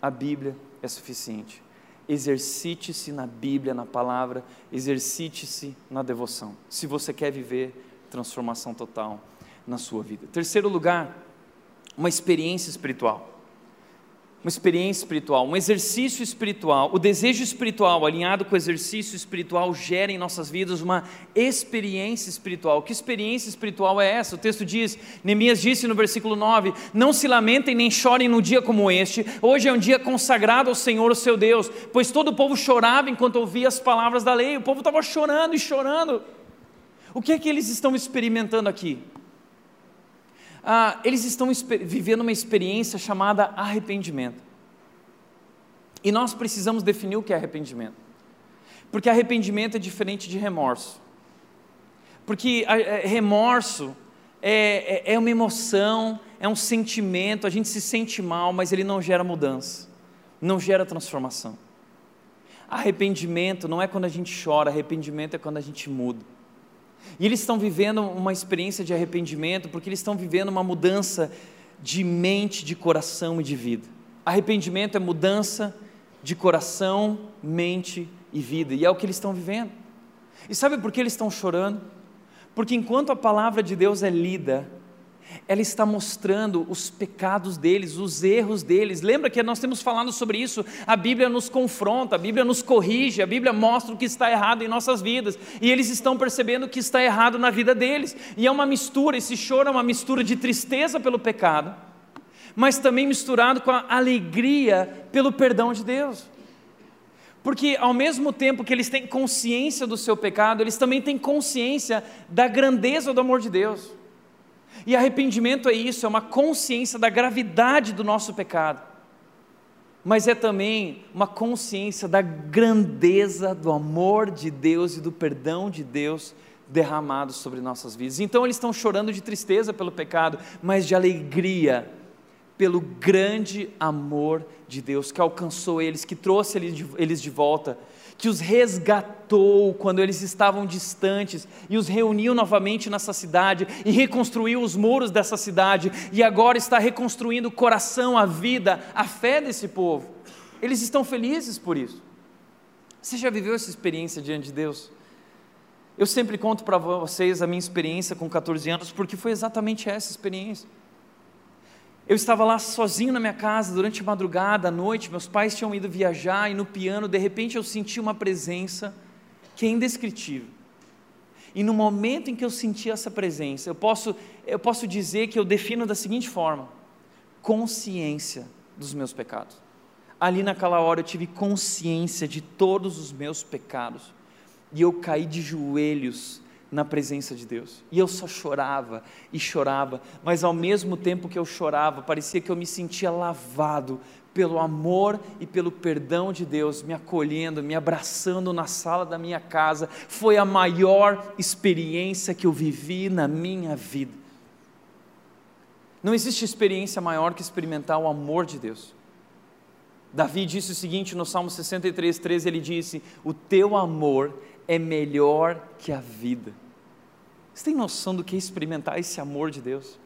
A Bíblia é suficiente. Exercite-se na Bíblia, na palavra, exercite-se na devoção. Se você quer viver transformação total na sua vida. Terceiro lugar, uma experiência espiritual uma experiência espiritual, um exercício espiritual, o desejo espiritual alinhado com o exercício espiritual gera em nossas vidas uma experiência espiritual. Que experiência espiritual é essa? O texto diz, Neemias disse no versículo 9: Não se lamentem nem chorem no dia como este, hoje é um dia consagrado ao Senhor, o seu Deus, pois todo o povo chorava enquanto ouvia as palavras da lei, o povo estava chorando e chorando. O que é que eles estão experimentando aqui? Ah, eles estão vivendo uma experiência chamada arrependimento. E nós precisamos definir o que é arrependimento. Porque arrependimento é diferente de remorso. Porque é, remorso é, é, é uma emoção, é um sentimento, a gente se sente mal, mas ele não gera mudança, não gera transformação. Arrependimento não é quando a gente chora, arrependimento é quando a gente muda. E eles estão vivendo uma experiência de arrependimento porque eles estão vivendo uma mudança de mente, de coração e de vida. Arrependimento é mudança de coração, mente e vida, e é o que eles estão vivendo. E sabe por que eles estão chorando? Porque enquanto a palavra de Deus é lida, ela está mostrando os pecados deles, os erros deles. Lembra que nós temos falado sobre isso? A Bíblia nos confronta, a Bíblia nos corrige, a Bíblia mostra o que está errado em nossas vidas. E eles estão percebendo o que está errado na vida deles. E é uma mistura, esse choro é uma mistura de tristeza pelo pecado, mas também misturado com a alegria pelo perdão de Deus. Porque ao mesmo tempo que eles têm consciência do seu pecado, eles também têm consciência da grandeza do amor de Deus. E arrependimento é isso, é uma consciência da gravidade do nosso pecado, mas é também uma consciência da grandeza do amor de Deus e do perdão de Deus derramado sobre nossas vidas. Então eles estão chorando de tristeza pelo pecado, mas de alegria pelo grande amor de Deus que alcançou eles, que trouxe eles de volta que os resgatou quando eles estavam distantes e os reuniu novamente nessa cidade e reconstruiu os muros dessa cidade e agora está reconstruindo o coração, a vida, a fé desse povo. Eles estão felizes por isso. Você já viveu essa experiência diante de Deus? Eu sempre conto para vocês a minha experiência com 14 anos, porque foi exatamente essa experiência. Eu estava lá sozinho na minha casa durante a madrugada, à noite, meus pais tinham ido viajar e no piano, de repente eu senti uma presença que é indescritível. E no momento em que eu senti essa presença, eu posso, eu posso dizer que eu defino da seguinte forma: consciência dos meus pecados. ali naquela hora eu tive consciência de todos os meus pecados e eu caí de joelhos na presença de Deus. E eu só chorava e chorava, mas ao mesmo tempo que eu chorava, parecia que eu me sentia lavado pelo amor e pelo perdão de Deus, me acolhendo, me abraçando na sala da minha casa. Foi a maior experiência que eu vivi na minha vida. Não existe experiência maior que experimentar o amor de Deus. Davi disse o seguinte no Salmo 63, 13: ele disse: O teu amor é melhor que a vida. Você tem noção do que é experimentar esse amor de Deus?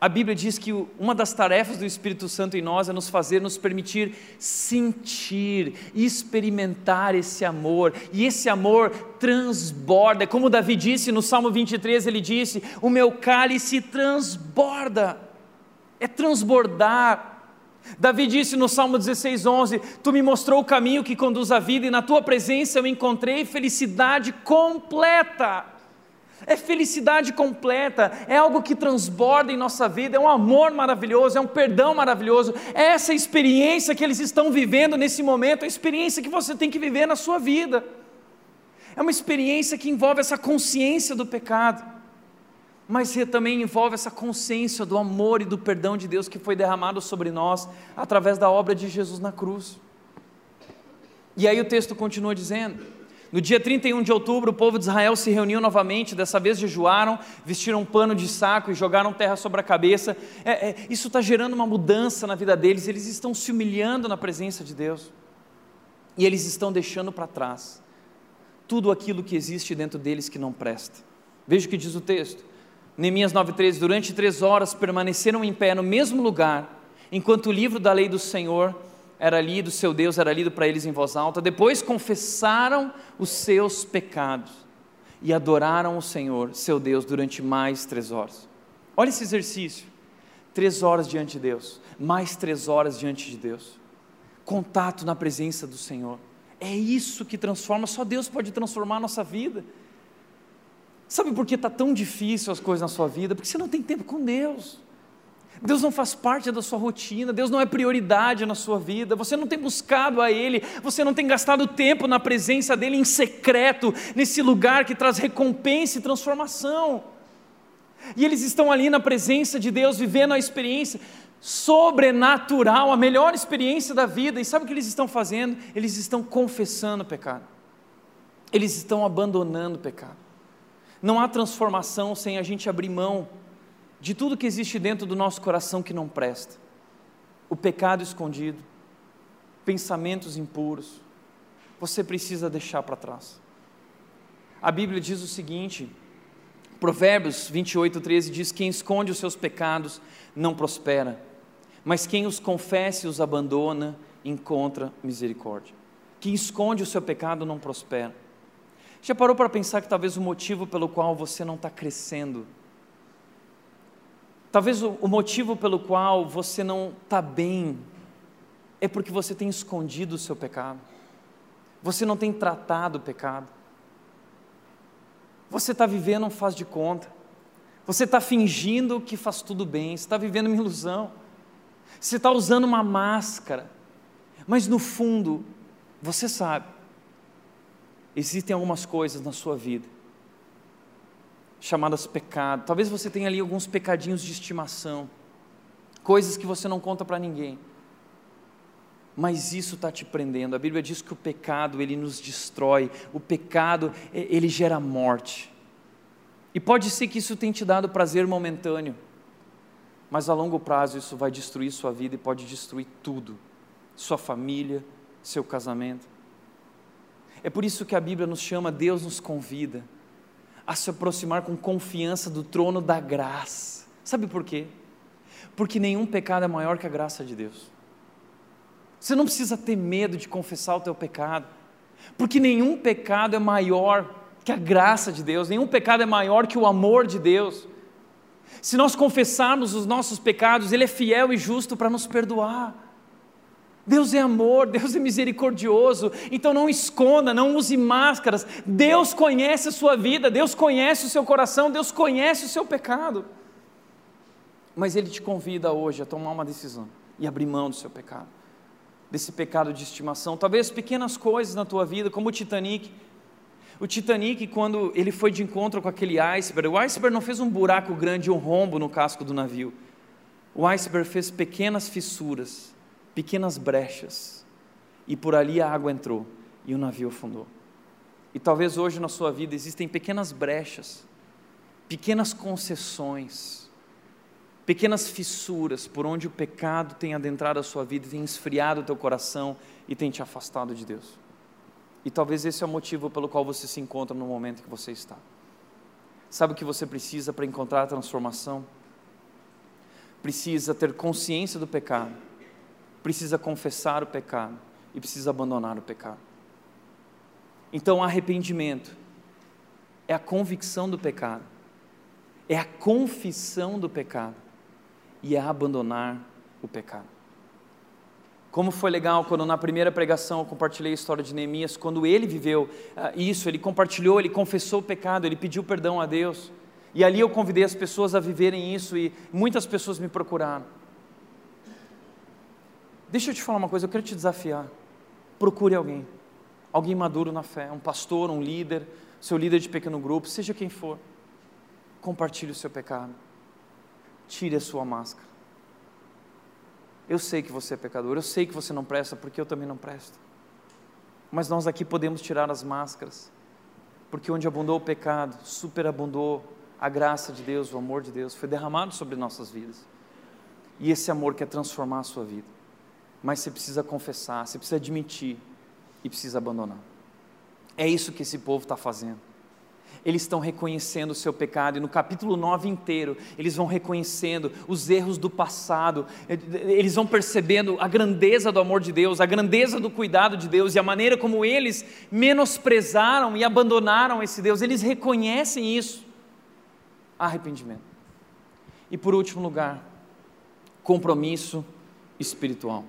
A Bíblia diz que uma das tarefas do Espírito Santo em nós é nos fazer, nos permitir sentir, experimentar esse amor, e esse amor transborda, é como Davi disse no Salmo 23, ele disse: O meu cálice transborda, é transbordar. Davi disse no Salmo 16, 11: Tu me mostrou o caminho que conduz à vida, e na tua presença eu encontrei felicidade completa. É felicidade completa, é algo que transborda em nossa vida, é um amor maravilhoso, é um perdão maravilhoso. É essa experiência que eles estão vivendo nesse momento, a experiência que você tem que viver na sua vida. É uma experiência que envolve essa consciência do pecado mas também envolve essa consciência do amor e do perdão de Deus que foi derramado sobre nós através da obra de Jesus na cruz. E aí o texto continua dizendo: no dia 31 de outubro, o povo de Israel se reuniu novamente, dessa vez jejuaram, vestiram um pano de saco e jogaram terra sobre a cabeça. É, é, isso está gerando uma mudança na vida deles, eles estão se humilhando na presença de Deus, e eles estão deixando para trás tudo aquilo que existe dentro deles que não presta. Veja o que diz o texto Neemias 9,13: Durante três horas permaneceram em pé no mesmo lugar, enquanto o livro da lei do Senhor era lido, seu Deus era lido para eles em voz alta. Depois confessaram os seus pecados e adoraram o Senhor, seu Deus, durante mais três horas. Olha esse exercício: três horas diante de Deus, mais três horas diante de Deus, contato na presença do Senhor. É isso que transforma, só Deus pode transformar a nossa vida. Sabe por que está tão difícil as coisas na sua vida? Porque você não tem tempo com Deus. Deus não faz parte da sua rotina, Deus não é prioridade na sua vida, você não tem buscado a Ele, você não tem gastado tempo na presença dEle em secreto, nesse lugar que traz recompensa e transformação. E eles estão ali na presença de Deus, vivendo a experiência sobrenatural, a melhor experiência da vida, e sabe o que eles estão fazendo? Eles estão confessando o pecado, eles estão abandonando o pecado. Não há transformação sem a gente abrir mão de tudo que existe dentro do nosso coração que não presta. O pecado escondido, pensamentos impuros, você precisa deixar para trás. A Bíblia diz o seguinte, Provérbios 28, 13 diz: Quem esconde os seus pecados não prospera, mas quem os confessa e os abandona encontra misericórdia. Quem esconde o seu pecado não prospera. Já parou para pensar que talvez o motivo pelo qual você não está crescendo, talvez o, o motivo pelo qual você não está bem, é porque você tem escondido o seu pecado, você não tem tratado o pecado, você está vivendo um faz de conta, você está fingindo que faz tudo bem, você está vivendo uma ilusão, você está usando uma máscara, mas no fundo, você sabe existem algumas coisas na sua vida chamadas pecado. Talvez você tenha ali alguns pecadinhos de estimação, coisas que você não conta para ninguém. Mas isso está te prendendo. A Bíblia diz que o pecado ele nos destrói, o pecado ele gera morte. E pode ser que isso tenha te dado prazer momentâneo, mas a longo prazo isso vai destruir sua vida e pode destruir tudo, sua família, seu casamento. É por isso que a Bíblia nos chama, Deus nos convida a se aproximar com confiança do trono da graça. Sabe por quê? Porque nenhum pecado é maior que a graça de Deus. Você não precisa ter medo de confessar o teu pecado, porque nenhum pecado é maior que a graça de Deus, nenhum pecado é maior que o amor de Deus. Se nós confessarmos os nossos pecados, Ele é fiel e justo para nos perdoar. Deus é amor, Deus é misericordioso, então não esconda, não use máscaras. Deus conhece a sua vida, Deus conhece o seu coração, Deus conhece o seu pecado. Mas Ele te convida hoje a tomar uma decisão e abrir mão do seu pecado. desse pecado de estimação. Talvez pequenas coisas na tua vida, como o Titanic. O Titanic, quando ele foi de encontro com aquele iceberg, o iceberg não fez um buraco grande, um rombo no casco do navio. O iceberg fez pequenas fissuras, pequenas brechas, e por ali a água entrou e o navio afundou. E talvez hoje na sua vida existem pequenas brechas, pequenas concessões, pequenas fissuras por onde o pecado tem adentrado a sua vida, tem esfriado o teu coração e tem te afastado de Deus. E talvez esse é o motivo pelo qual você se encontra no momento que você está. Sabe o que você precisa para encontrar a transformação? Precisa ter consciência do pecado, precisa confessar o pecado e precisa abandonar o pecado. Então, arrependimento é a convicção do pecado, é a confissão do pecado e é abandonar o pecado. Como foi legal quando na primeira pregação eu compartilhei a história de Neemias, quando ele viveu uh, isso, ele compartilhou, ele confessou o pecado, ele pediu perdão a Deus. E ali eu convidei as pessoas a viverem isso e muitas pessoas me procuraram. Deixa eu te falar uma coisa, eu quero te desafiar. Procure alguém, alguém maduro na fé, um pastor, um líder, seu líder de pequeno grupo, seja quem for. Compartilhe o seu pecado tire a sua máscara. Eu sei que você é pecador, eu sei que você não presta, porque eu também não presto. Mas nós aqui podemos tirar as máscaras, porque onde abundou o pecado, superabundou a graça de Deus, o amor de Deus, foi derramado sobre nossas vidas. E esse amor quer transformar a sua vida. Mas você precisa confessar, você precisa admitir e precisa abandonar. É isso que esse povo está fazendo eles estão reconhecendo o seu pecado, e no capítulo 9 inteiro, eles vão reconhecendo os erros do passado, eles vão percebendo a grandeza do amor de Deus, a grandeza do cuidado de Deus e a maneira como eles menosprezaram e abandonaram esse Deus, eles reconhecem isso. Arrependimento. E por último lugar, compromisso espiritual.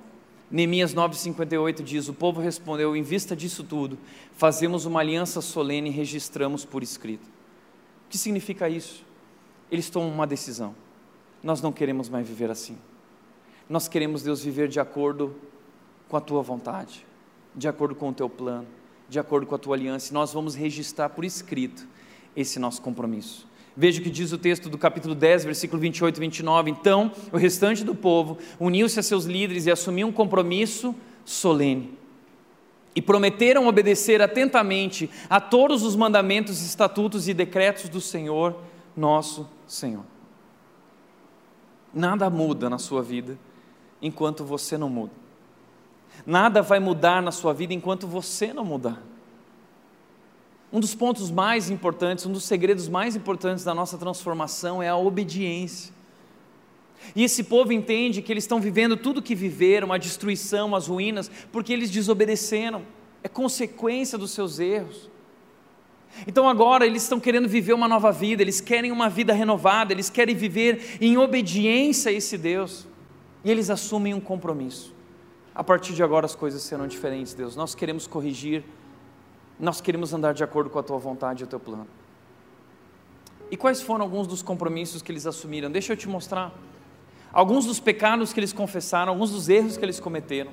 Neemias 9,58 diz: O povo respondeu: Em vista disso tudo, fazemos uma aliança solene e registramos por escrito. O que significa isso? Eles tomam uma decisão. Nós não queremos mais viver assim. Nós queremos, Deus, viver de acordo com a tua vontade, de acordo com o teu plano, de acordo com a tua aliança. E nós vamos registrar por escrito esse nosso compromisso. Veja o que diz o texto do capítulo 10, versículo 28 e 29. Então, o restante do povo uniu-se a seus líderes e assumiu um compromisso solene. E prometeram obedecer atentamente a todos os mandamentos, estatutos e decretos do Senhor, nosso Senhor. Nada muda na sua vida enquanto você não muda. Nada vai mudar na sua vida enquanto você não mudar. Um dos pontos mais importantes, um dos segredos mais importantes da nossa transformação é a obediência. E esse povo entende que eles estão vivendo tudo o que viveram, a destruição, as ruínas, porque eles desobedeceram, é consequência dos seus erros. Então agora eles estão querendo viver uma nova vida, eles querem uma vida renovada, eles querem viver em obediência a esse Deus, e eles assumem um compromisso. A partir de agora as coisas serão diferentes, Deus. Nós queremos corrigir nós queremos andar de acordo com a tua vontade e o teu plano. E quais foram alguns dos compromissos que eles assumiram? Deixa eu te mostrar. Alguns dos pecados que eles confessaram, alguns dos erros que eles cometeram,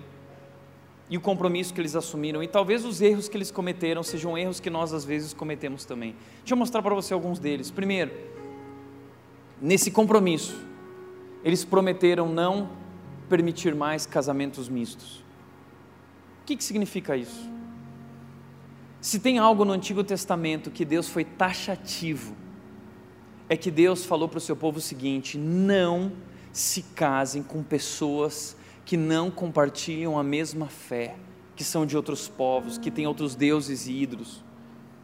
e o compromisso que eles assumiram, e talvez os erros que eles cometeram sejam erros que nós às vezes cometemos também. Deixa eu mostrar para você alguns deles. Primeiro, nesse compromisso, eles prometeram não permitir mais casamentos mistos. O que, que significa isso? Se tem algo no Antigo Testamento que Deus foi taxativo, é que Deus falou para o seu povo o seguinte: não se casem com pessoas que não compartilham a mesma fé, que são de outros povos, que têm outros deuses e ídolos.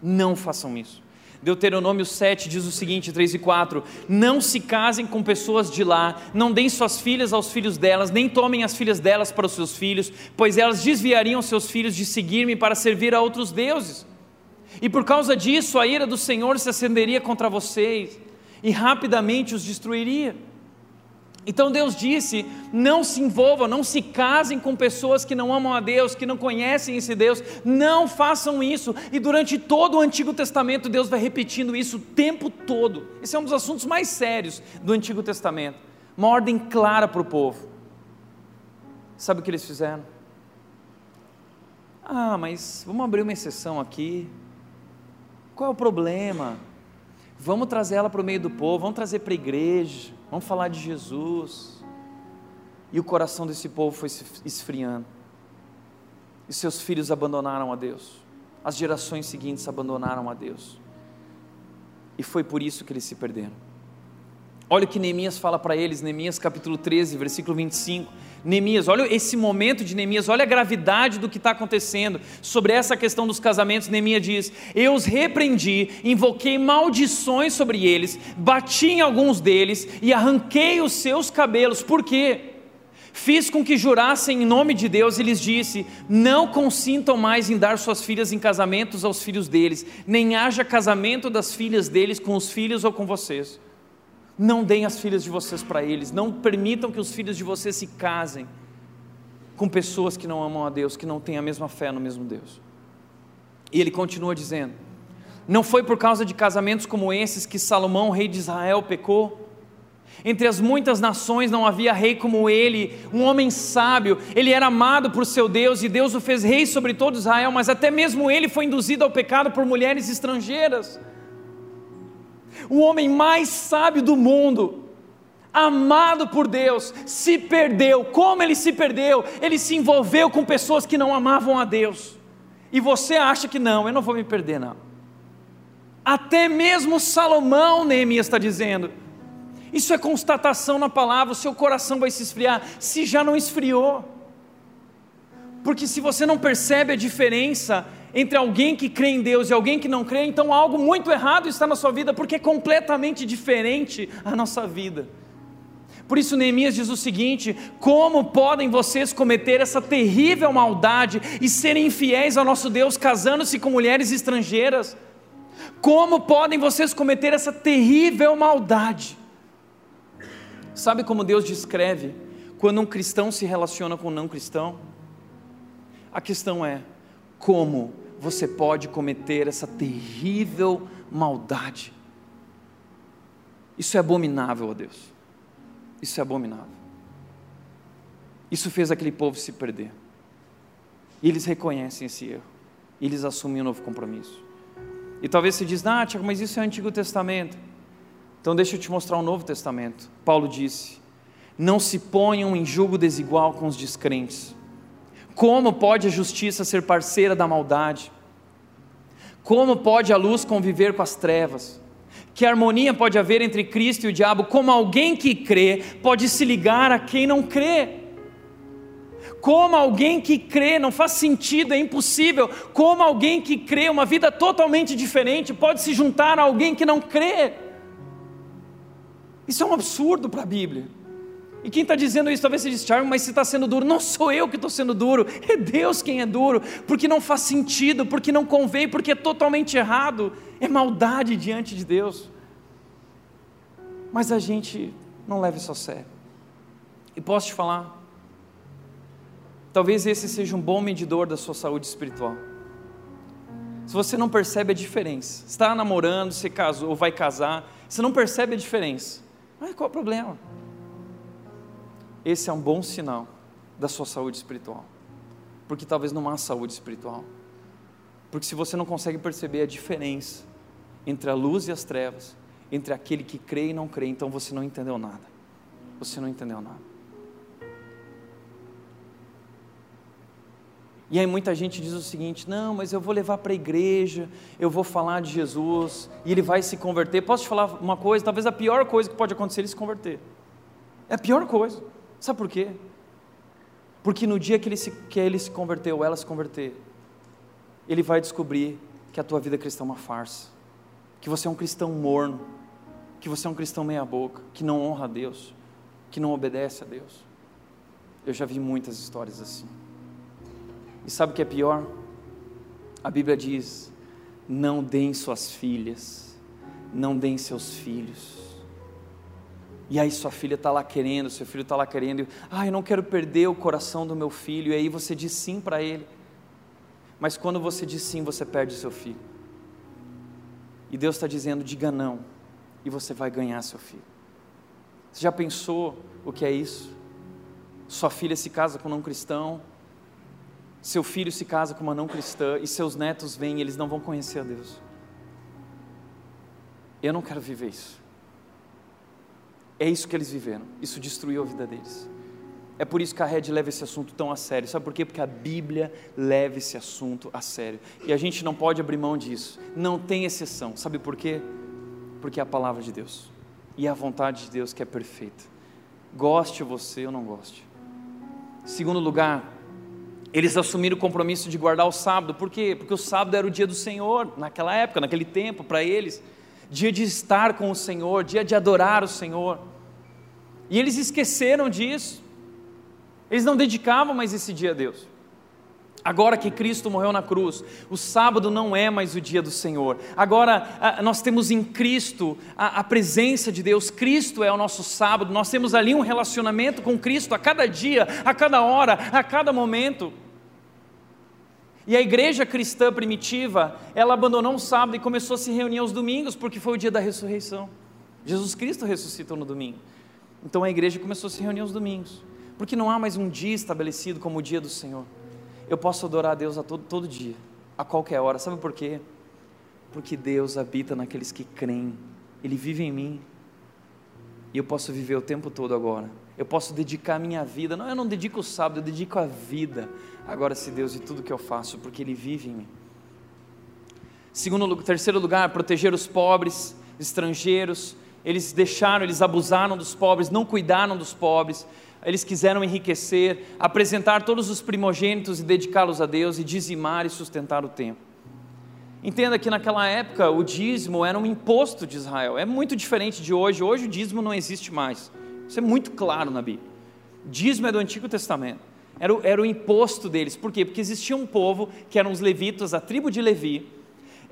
Não façam isso. Deuteronômio 7 diz o seguinte, 3 e 4: Não se casem com pessoas de lá, não deem suas filhas aos filhos delas, nem tomem as filhas delas para os seus filhos, pois elas desviariam seus filhos de seguir-me para servir a outros deuses. E por causa disso, a ira do Senhor se acenderia contra vocês e rapidamente os destruiria. Então Deus disse: não se envolvam, não se casem com pessoas que não amam a Deus, que não conhecem esse Deus, não façam isso. E durante todo o Antigo Testamento, Deus vai repetindo isso o tempo todo. Esse é um dos assuntos mais sérios do Antigo Testamento. Uma ordem clara para o povo. Sabe o que eles fizeram? Ah, mas vamos abrir uma exceção aqui. Qual é o problema? Vamos trazer ela para o meio do povo, vamos trazer para a igreja, vamos falar de Jesus. E o coração desse povo foi se esfriando. E seus filhos abandonaram a Deus. As gerações seguintes abandonaram a Deus. E foi por isso que eles se perderam. Olha o que Neemias fala para eles, Neemias capítulo 13, versículo 25. Neemias, olha esse momento de Neemias, olha a gravidade do que está acontecendo sobre essa questão dos casamentos. Neemias diz: Eu os repreendi, invoquei maldições sobre eles, bati em alguns deles e arranquei os seus cabelos. Por quê? Fiz com que jurassem em nome de Deus e lhes disse: Não consintam mais em dar suas filhas em casamentos aos filhos deles, nem haja casamento das filhas deles com os filhos ou com vocês. Não deem as filhas de vocês para eles, não permitam que os filhos de vocês se casem com pessoas que não amam a Deus, que não têm a mesma fé no mesmo Deus. E ele continua dizendo: Não foi por causa de casamentos como esses que Salomão, rei de Israel, pecou entre as muitas nações não havia rei como ele, um homem sábio. Ele era amado por seu Deus e Deus o fez rei sobre todo Israel, mas até mesmo ele foi induzido ao pecado por mulheres estrangeiras. O homem mais sábio do mundo, amado por Deus, se perdeu. Como ele se perdeu? Ele se envolveu com pessoas que não amavam a Deus. E você acha que não, eu não vou me perder, não. Até mesmo Salomão, Neemias está dizendo, isso é constatação na palavra, o seu coração vai se esfriar, se já não esfriou. Porque se você não percebe a diferença entre alguém que crê em Deus e alguém que não crê, então algo muito errado está na sua vida, porque é completamente diferente a nossa vida. Por isso Neemias diz o seguinte: como podem vocês cometer essa terrível maldade e serem infiéis ao nosso Deus, casando-se com mulheres estrangeiras? Como podem vocês cometer essa terrível maldade? Sabe como Deus descreve quando um cristão se relaciona com um não cristão? A questão é: como você pode cometer essa terrível maldade? Isso é abominável a Deus. Isso é abominável. Isso fez aquele povo se perder. E eles reconhecem esse erro. E eles assumem um novo compromisso. E talvez você diz, ah, Tiago, mas isso é Antigo Testamento. Então deixa eu te mostrar o Novo Testamento. Paulo disse: Não se ponham em julgo desigual com os descrentes. Como pode a justiça ser parceira da maldade? Como pode a luz conviver com as trevas? Que harmonia pode haver entre Cristo e o diabo? Como alguém que crê pode se ligar a quem não crê? Como alguém que crê, não faz sentido, é impossível. Como alguém que crê, uma vida totalmente diferente, pode se juntar a alguém que não crê? Isso é um absurdo para a Bíblia. E quem está dizendo isso, talvez você diz, Tiago, mas você está sendo duro. Não sou eu que estou sendo duro, é Deus quem é duro, porque não faz sentido, porque não convém, porque é totalmente errado, é maldade diante de Deus. Mas a gente não leva isso a sério. E posso te falar, talvez esse seja um bom medidor da sua saúde espiritual. Se você não percebe a diferença, está namorando, você casou ou vai casar, você não percebe a diferença mas qual é o problema? Esse é um bom sinal da sua saúde espiritual. Porque talvez não há saúde espiritual. Porque se você não consegue perceber a diferença entre a luz e as trevas, entre aquele que crê e não crê, então você não entendeu nada. Você não entendeu nada. E aí muita gente diz o seguinte: não, mas eu vou levar para a igreja, eu vou falar de Jesus, e ele vai se converter. Posso te falar uma coisa? Talvez a pior coisa que pode acontecer é ele se converter. É a pior coisa. Sabe por quê? Porque no dia que ele se, que ele se converteu, ou ela se converter, ele vai descobrir que a tua vida cristã é uma farsa, que você é um cristão morno, que você é um cristão meia-boca, que não honra a Deus, que não obedece a Deus. Eu já vi muitas histórias assim. E sabe o que é pior? A Bíblia diz: não deem suas filhas, não deem seus filhos. E aí sua filha está lá querendo, seu filho está lá querendo, ah, eu não quero perder o coração do meu filho, e aí você diz sim para ele. Mas quando você diz sim, você perde seu filho. E Deus está dizendo, diga não, e você vai ganhar seu filho. Você já pensou o que é isso? Sua filha se casa com um cristão, seu filho se casa com uma não cristã e seus netos vêm e eles não vão conhecer a Deus. Eu não quero viver isso. É isso que eles viveram. Isso destruiu a vida deles. É por isso que a Red leva esse assunto tão a sério. Sabe por quê? Porque a Bíblia leva esse assunto a sério. E a gente não pode abrir mão disso. Não tem exceção. Sabe por quê? Porque é a palavra de Deus. E é a vontade de Deus que é perfeita. Goste você ou não goste. Segundo lugar, eles assumiram o compromisso de guardar o sábado. Por quê? Porque o sábado era o dia do Senhor, naquela época, naquele tempo, para eles. Dia de estar com o Senhor, dia de adorar o Senhor. E eles esqueceram disso. Eles não dedicavam mais esse dia a Deus. Agora que Cristo morreu na cruz, o sábado não é mais o dia do Senhor. Agora nós temos em Cristo a, a, presença de Deus, Cristo é o nosso sábado, nós temos ali um relacionamento com Cristo a cada dia, a cada hora, a cada momento. E a igreja cristã primitiva, ela abandonou o sábado e começou a se reunir aos domingos, porque foi o dia da ressurreição. Jesus Cristo ressuscitou no domingo. Então a igreja começou a se reunir aos domingos, porque não há mais um dia estabelecido como o dia do Senhor eu posso adorar a Deus a todo, todo dia, a qualquer hora. Sabe por quê? Porque Deus habita naqueles que creem, Ele vive em mim. E eu posso viver o tempo todo agora. Eu posso dedicar a minha vida. Não, eu não dedico o sábado, eu dedico a vida. Agora, se Deus e tudo que eu faço, porque Ele vive em mim. Segundo, terceiro lugar, proteger os pobres, estrangeiros. Eles deixaram, eles abusaram dos pobres, não cuidaram dos pobres eles quiseram enriquecer, apresentar todos os primogênitos e dedicá-los a Deus e dizimar e sustentar o templo. Entenda que naquela época o dízimo era um imposto de Israel, é muito diferente de hoje. Hoje o dízimo não existe mais, isso é muito claro na Bíblia. Dízimo é do Antigo Testamento, era o, era o imposto deles, por quê? Porque existia um povo que eram os levitas, a tribo de Levi,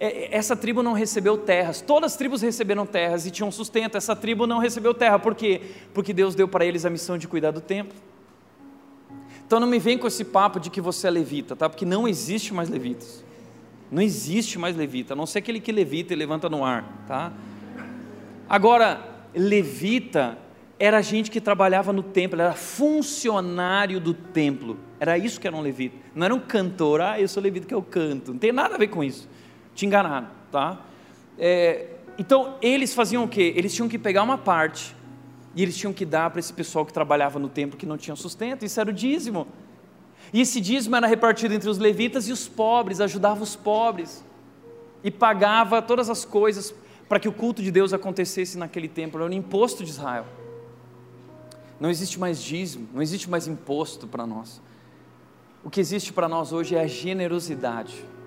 essa tribo não recebeu terras, todas as tribos receberam terras e tinham sustento, essa tribo não recebeu terra, por quê? Porque Deus deu para eles a missão de cuidar do templo. Então não me vem com esse papo de que você é levita, tá? Porque não existe mais levitas. Não existe mais levita, a não ser aquele que levita e levanta no ar, tá? Agora, levita era gente que trabalhava no templo, era funcionário do templo. Era isso que era um levita. Não era um cantor, ah, eu sou levita que eu canto. Não tem nada a ver com isso te enganaram, tá? É, então, eles faziam o quê? Eles tinham que pegar uma parte e eles tinham que dar para esse pessoal que trabalhava no templo que não tinha sustento, isso era o dízimo. E esse dízimo era repartido entre os levitas e os pobres, ajudava os pobres e pagava todas as coisas para que o culto de Deus acontecesse naquele templo, era o imposto de Israel. Não existe mais dízimo, não existe mais imposto para nós. O que existe para nós hoje é a generosidade.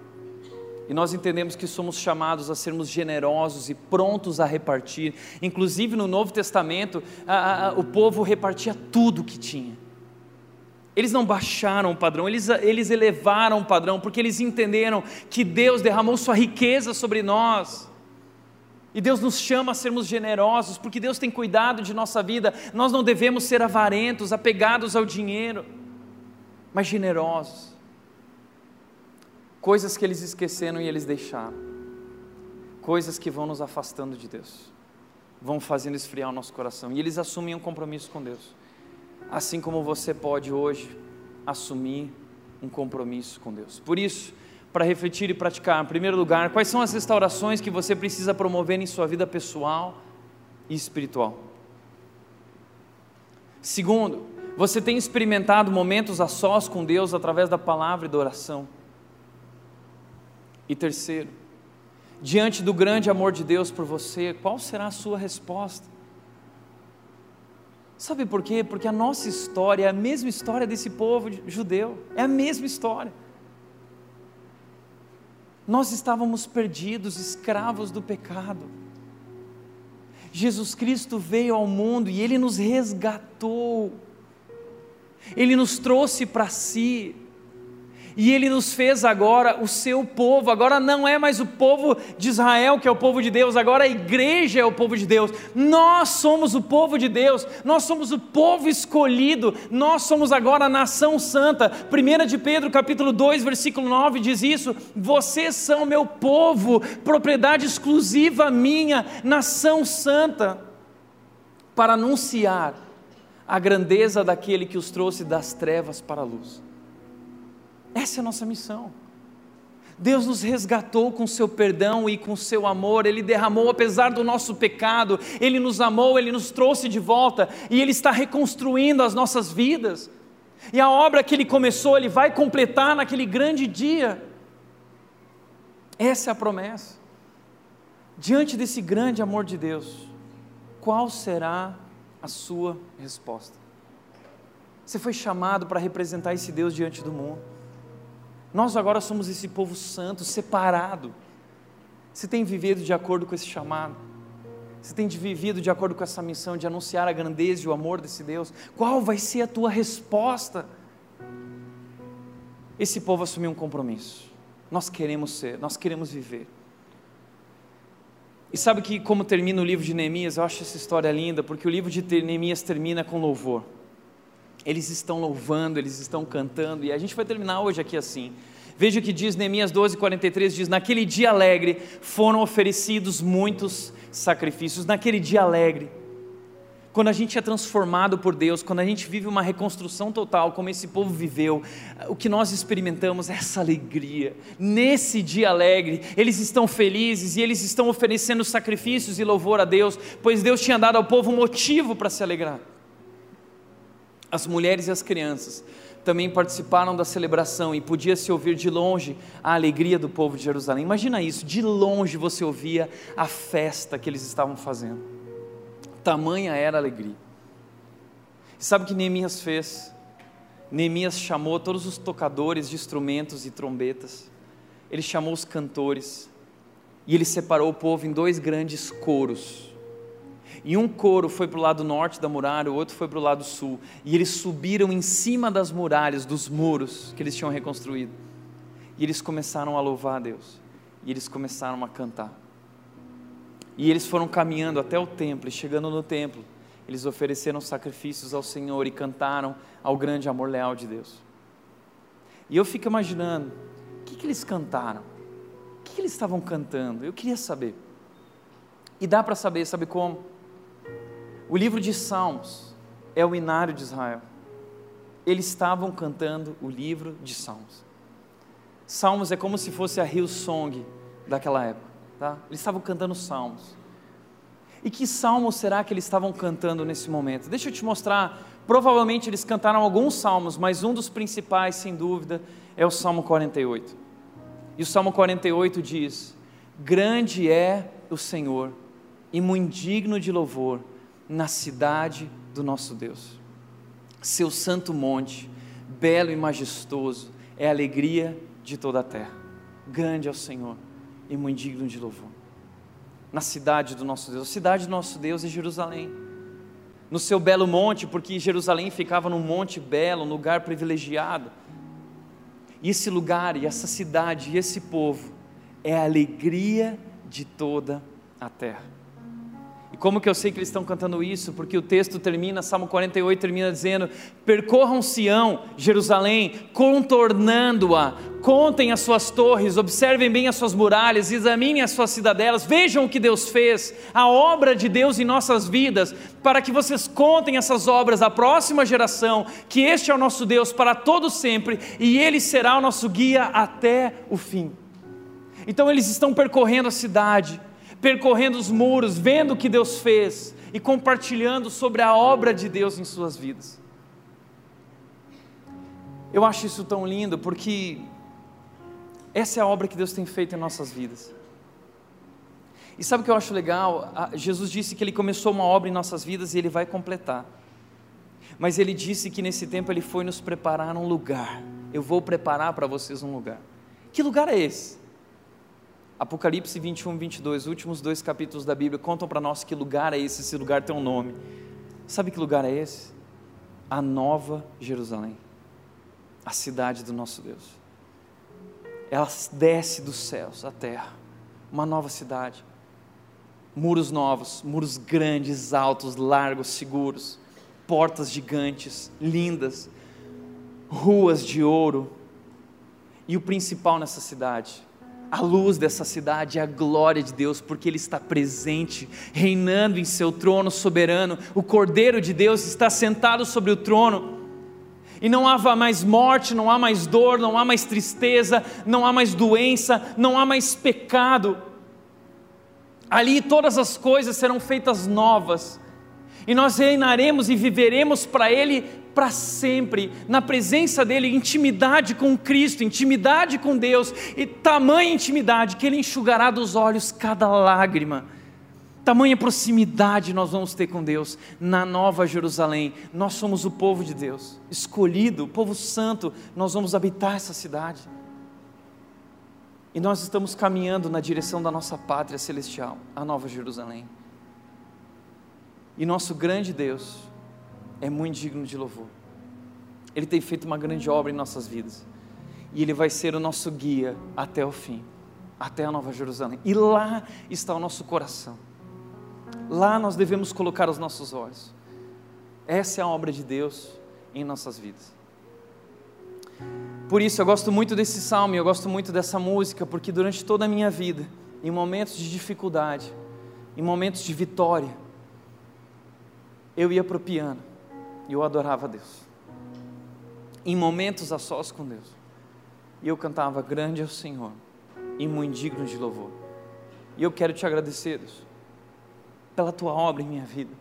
E nós entendemos que somos chamados a sermos generosos e prontos a repartir. Inclusive no Novo Testamento, a, a, o povo repartia tudo que tinha. Eles não baixaram o padrão, eles, eles elevaram o padrão, porque eles entenderam que Deus derramou sua riqueza sobre nós. E Deus nos chama a sermos generosos, porque Deus tem cuidado de nossa vida. Nós não devemos ser avarentos, apegados ao dinheiro, mas generosos coisas que eles esqueceram e eles deixaram, coisas que vão nos afastando de Deus, vão fazendo esfriar o nosso coração, e eles assumem um compromisso com Deus, assim como você pode hoje assumir um compromisso com Deus. Por isso, para refletir e praticar, em primeiro lugar, quais são as restaurações que você precisa promover em sua vida pessoal e espiritual? Segundo, você tem experimentado momentos a sós com Deus através da palavra e da oração? E terceiro, diante do grande amor de Deus por você, qual será a sua resposta? Sabe por quê? Porque a nossa história é a mesma história desse povo judeu, é a mesma história. Nós estávamos perdidos, escravos do pecado. Jesus Cristo veio ao mundo e ele nos resgatou, ele nos trouxe para si, e Ele nos fez agora o seu povo. Agora não é mais o povo de Israel que é o povo de Deus, agora a igreja é o povo de Deus. Nós somos o povo de Deus, nós somos o povo escolhido, nós somos agora a nação santa. 1 de Pedro, capítulo 2, versículo 9 diz isso: Vocês são meu povo, propriedade exclusiva minha, nação santa, para anunciar a grandeza daquele que os trouxe das trevas para a luz. Essa é a nossa missão. Deus nos resgatou com seu perdão e com seu amor, Ele derramou apesar do nosso pecado, Ele nos amou, Ele nos trouxe de volta e Ele está reconstruindo as nossas vidas. E a obra que Ele começou, Ele vai completar naquele grande dia. Essa é a promessa. Diante desse grande amor de Deus, qual será a sua resposta? Você foi chamado para representar esse Deus diante do mundo. Nós agora somos esse povo santo, separado. Você tem vivido de acordo com esse chamado? Você tem vivido de acordo com essa missão de anunciar a grandeza e o amor desse Deus? Qual vai ser a tua resposta? Esse povo assumiu um compromisso. Nós queremos ser, nós queremos viver. E sabe que como termina o livro de Neemias? Eu acho essa história linda, porque o livro de Neemias termina com louvor eles estão louvando, eles estão cantando, e a gente vai terminar hoje aqui assim. Veja o que diz Neemias 12, 43, diz, naquele dia alegre foram oferecidos muitos sacrifícios, naquele dia alegre, quando a gente é transformado por Deus, quando a gente vive uma reconstrução total, como esse povo viveu, o que nós experimentamos é essa alegria. Nesse dia alegre, eles estão felizes e eles estão oferecendo sacrifícios e louvor a Deus, pois Deus tinha dado ao povo motivo para se alegrar. As mulheres e as crianças também participaram da celebração e podia-se ouvir de longe a alegria do povo de Jerusalém. Imagina isso, de longe você ouvia a festa que eles estavam fazendo. Tamanha era a alegria. E sabe o que Neemias fez? Neemias chamou todos os tocadores de instrumentos e trombetas, ele chamou os cantores, e ele separou o povo em dois grandes coros e um coro foi para o lado norte da muralha, o outro foi para o lado sul. E eles subiram em cima das muralhas, dos muros que eles tinham reconstruído. E eles começaram a louvar a Deus. E eles começaram a cantar. E eles foram caminhando até o templo, e chegando no templo, eles ofereceram sacrifícios ao Senhor e cantaram ao grande amor leal de Deus. E eu fico imaginando, o que, que eles cantaram? O que, que eles estavam cantando? Eu queria saber. E dá para saber, sabe como? O livro de Salmos é o inário de Israel. Eles estavam cantando o livro de Salmos. Salmos é como se fosse a Hillsong daquela época, tá? Eles estavam cantando salmos. E que salmo será que eles estavam cantando nesse momento? Deixa eu te mostrar. Provavelmente eles cantaram alguns salmos, mas um dos principais, sem dúvida, é o Salmo 48. E o Salmo 48 diz: Grande é o Senhor e muito digno de louvor na cidade do nosso Deus. Seu santo monte, belo e majestoso, é a alegria de toda a terra. Grande é o Senhor e muito digno de louvor. Na cidade do nosso Deus, a cidade do nosso Deus é Jerusalém. No seu belo monte, porque Jerusalém ficava num monte belo, um lugar privilegiado. E esse lugar, e essa cidade, e esse povo é a alegria de toda a terra. Como que eu sei que eles estão cantando isso? Porque o texto termina, Salmo 48 termina dizendo: Percorram Sião, Jerusalém, contornando-a, contem as suas torres, observem bem as suas muralhas, examinem as suas cidadelas, vejam o que Deus fez, a obra de Deus em nossas vidas, para que vocês contem essas obras à próxima geração, que este é o nosso Deus para todo sempre e ele será o nosso guia até o fim. Então eles estão percorrendo a cidade, percorrendo os muros, vendo o que Deus fez e compartilhando sobre a obra de Deus em suas vidas. Eu acho isso tão lindo porque essa é a obra que Deus tem feito em nossas vidas. E sabe o que eu acho legal? Jesus disse que Ele começou uma obra em nossas vidas e Ele vai completar. Mas Ele disse que nesse tempo Ele foi nos preparar um lugar. Eu vou preparar para vocês um lugar. Que lugar é esse? Apocalipse 21, 22, últimos dois capítulos da Bíblia, contam para nós que lugar é esse, esse lugar tem um nome. Sabe que lugar é esse? A Nova Jerusalém, a cidade do nosso Deus. Ela desce dos céus à terra, uma nova cidade, muros novos, muros grandes, altos, largos, seguros, portas gigantes, lindas, ruas de ouro, e o principal nessa cidade, a luz dessa cidade é a glória de Deus, porque Ele está presente, reinando em seu trono soberano. O Cordeiro de Deus está sentado sobre o trono. E não há mais morte, não há mais dor, não há mais tristeza, não há mais doença, não há mais pecado. Ali todas as coisas serão feitas novas, e nós reinaremos e viveremos para Ele para sempre, na presença dEle, intimidade com Cristo, intimidade com Deus, e tamanha intimidade que Ele enxugará dos olhos cada lágrima. Tamanha proximidade nós vamos ter com Deus na Nova Jerusalém. Nós somos o povo de Deus, escolhido, povo santo, nós vamos habitar essa cidade. E nós estamos caminhando na direção da nossa pátria celestial, a Nova Jerusalém. E nosso grande Deus é muito digno de louvor. Ele tem feito uma grande obra em nossas vidas. E Ele vai ser o nosso guia até o fim, até a Nova Jerusalém. E lá está o nosso coração. Lá nós devemos colocar os nossos olhos. Essa é a obra de Deus em nossas vidas. Por isso eu gosto muito desse salmo, eu gosto muito dessa música, porque durante toda a minha vida, em momentos de dificuldade, em momentos de vitória, eu ia para o piano e eu adorava Deus. Em momentos a sós com Deus. E eu cantava: Grande é o Senhor e muito digno de louvor. E eu quero te agradecer, Deus, pela tua obra em minha vida,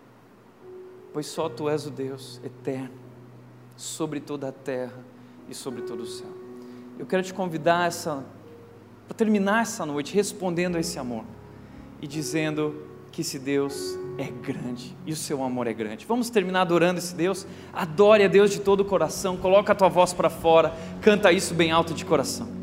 pois só tu és o Deus eterno, sobre toda a terra e sobre todo o céu. Eu quero te convidar essa, para terminar essa noite respondendo a esse amor e dizendo que esse Deus é grande e o seu amor é grande. Vamos terminar adorando esse Deus? Adore a Deus de todo o coração, coloca a tua voz para fora, canta isso bem alto de coração.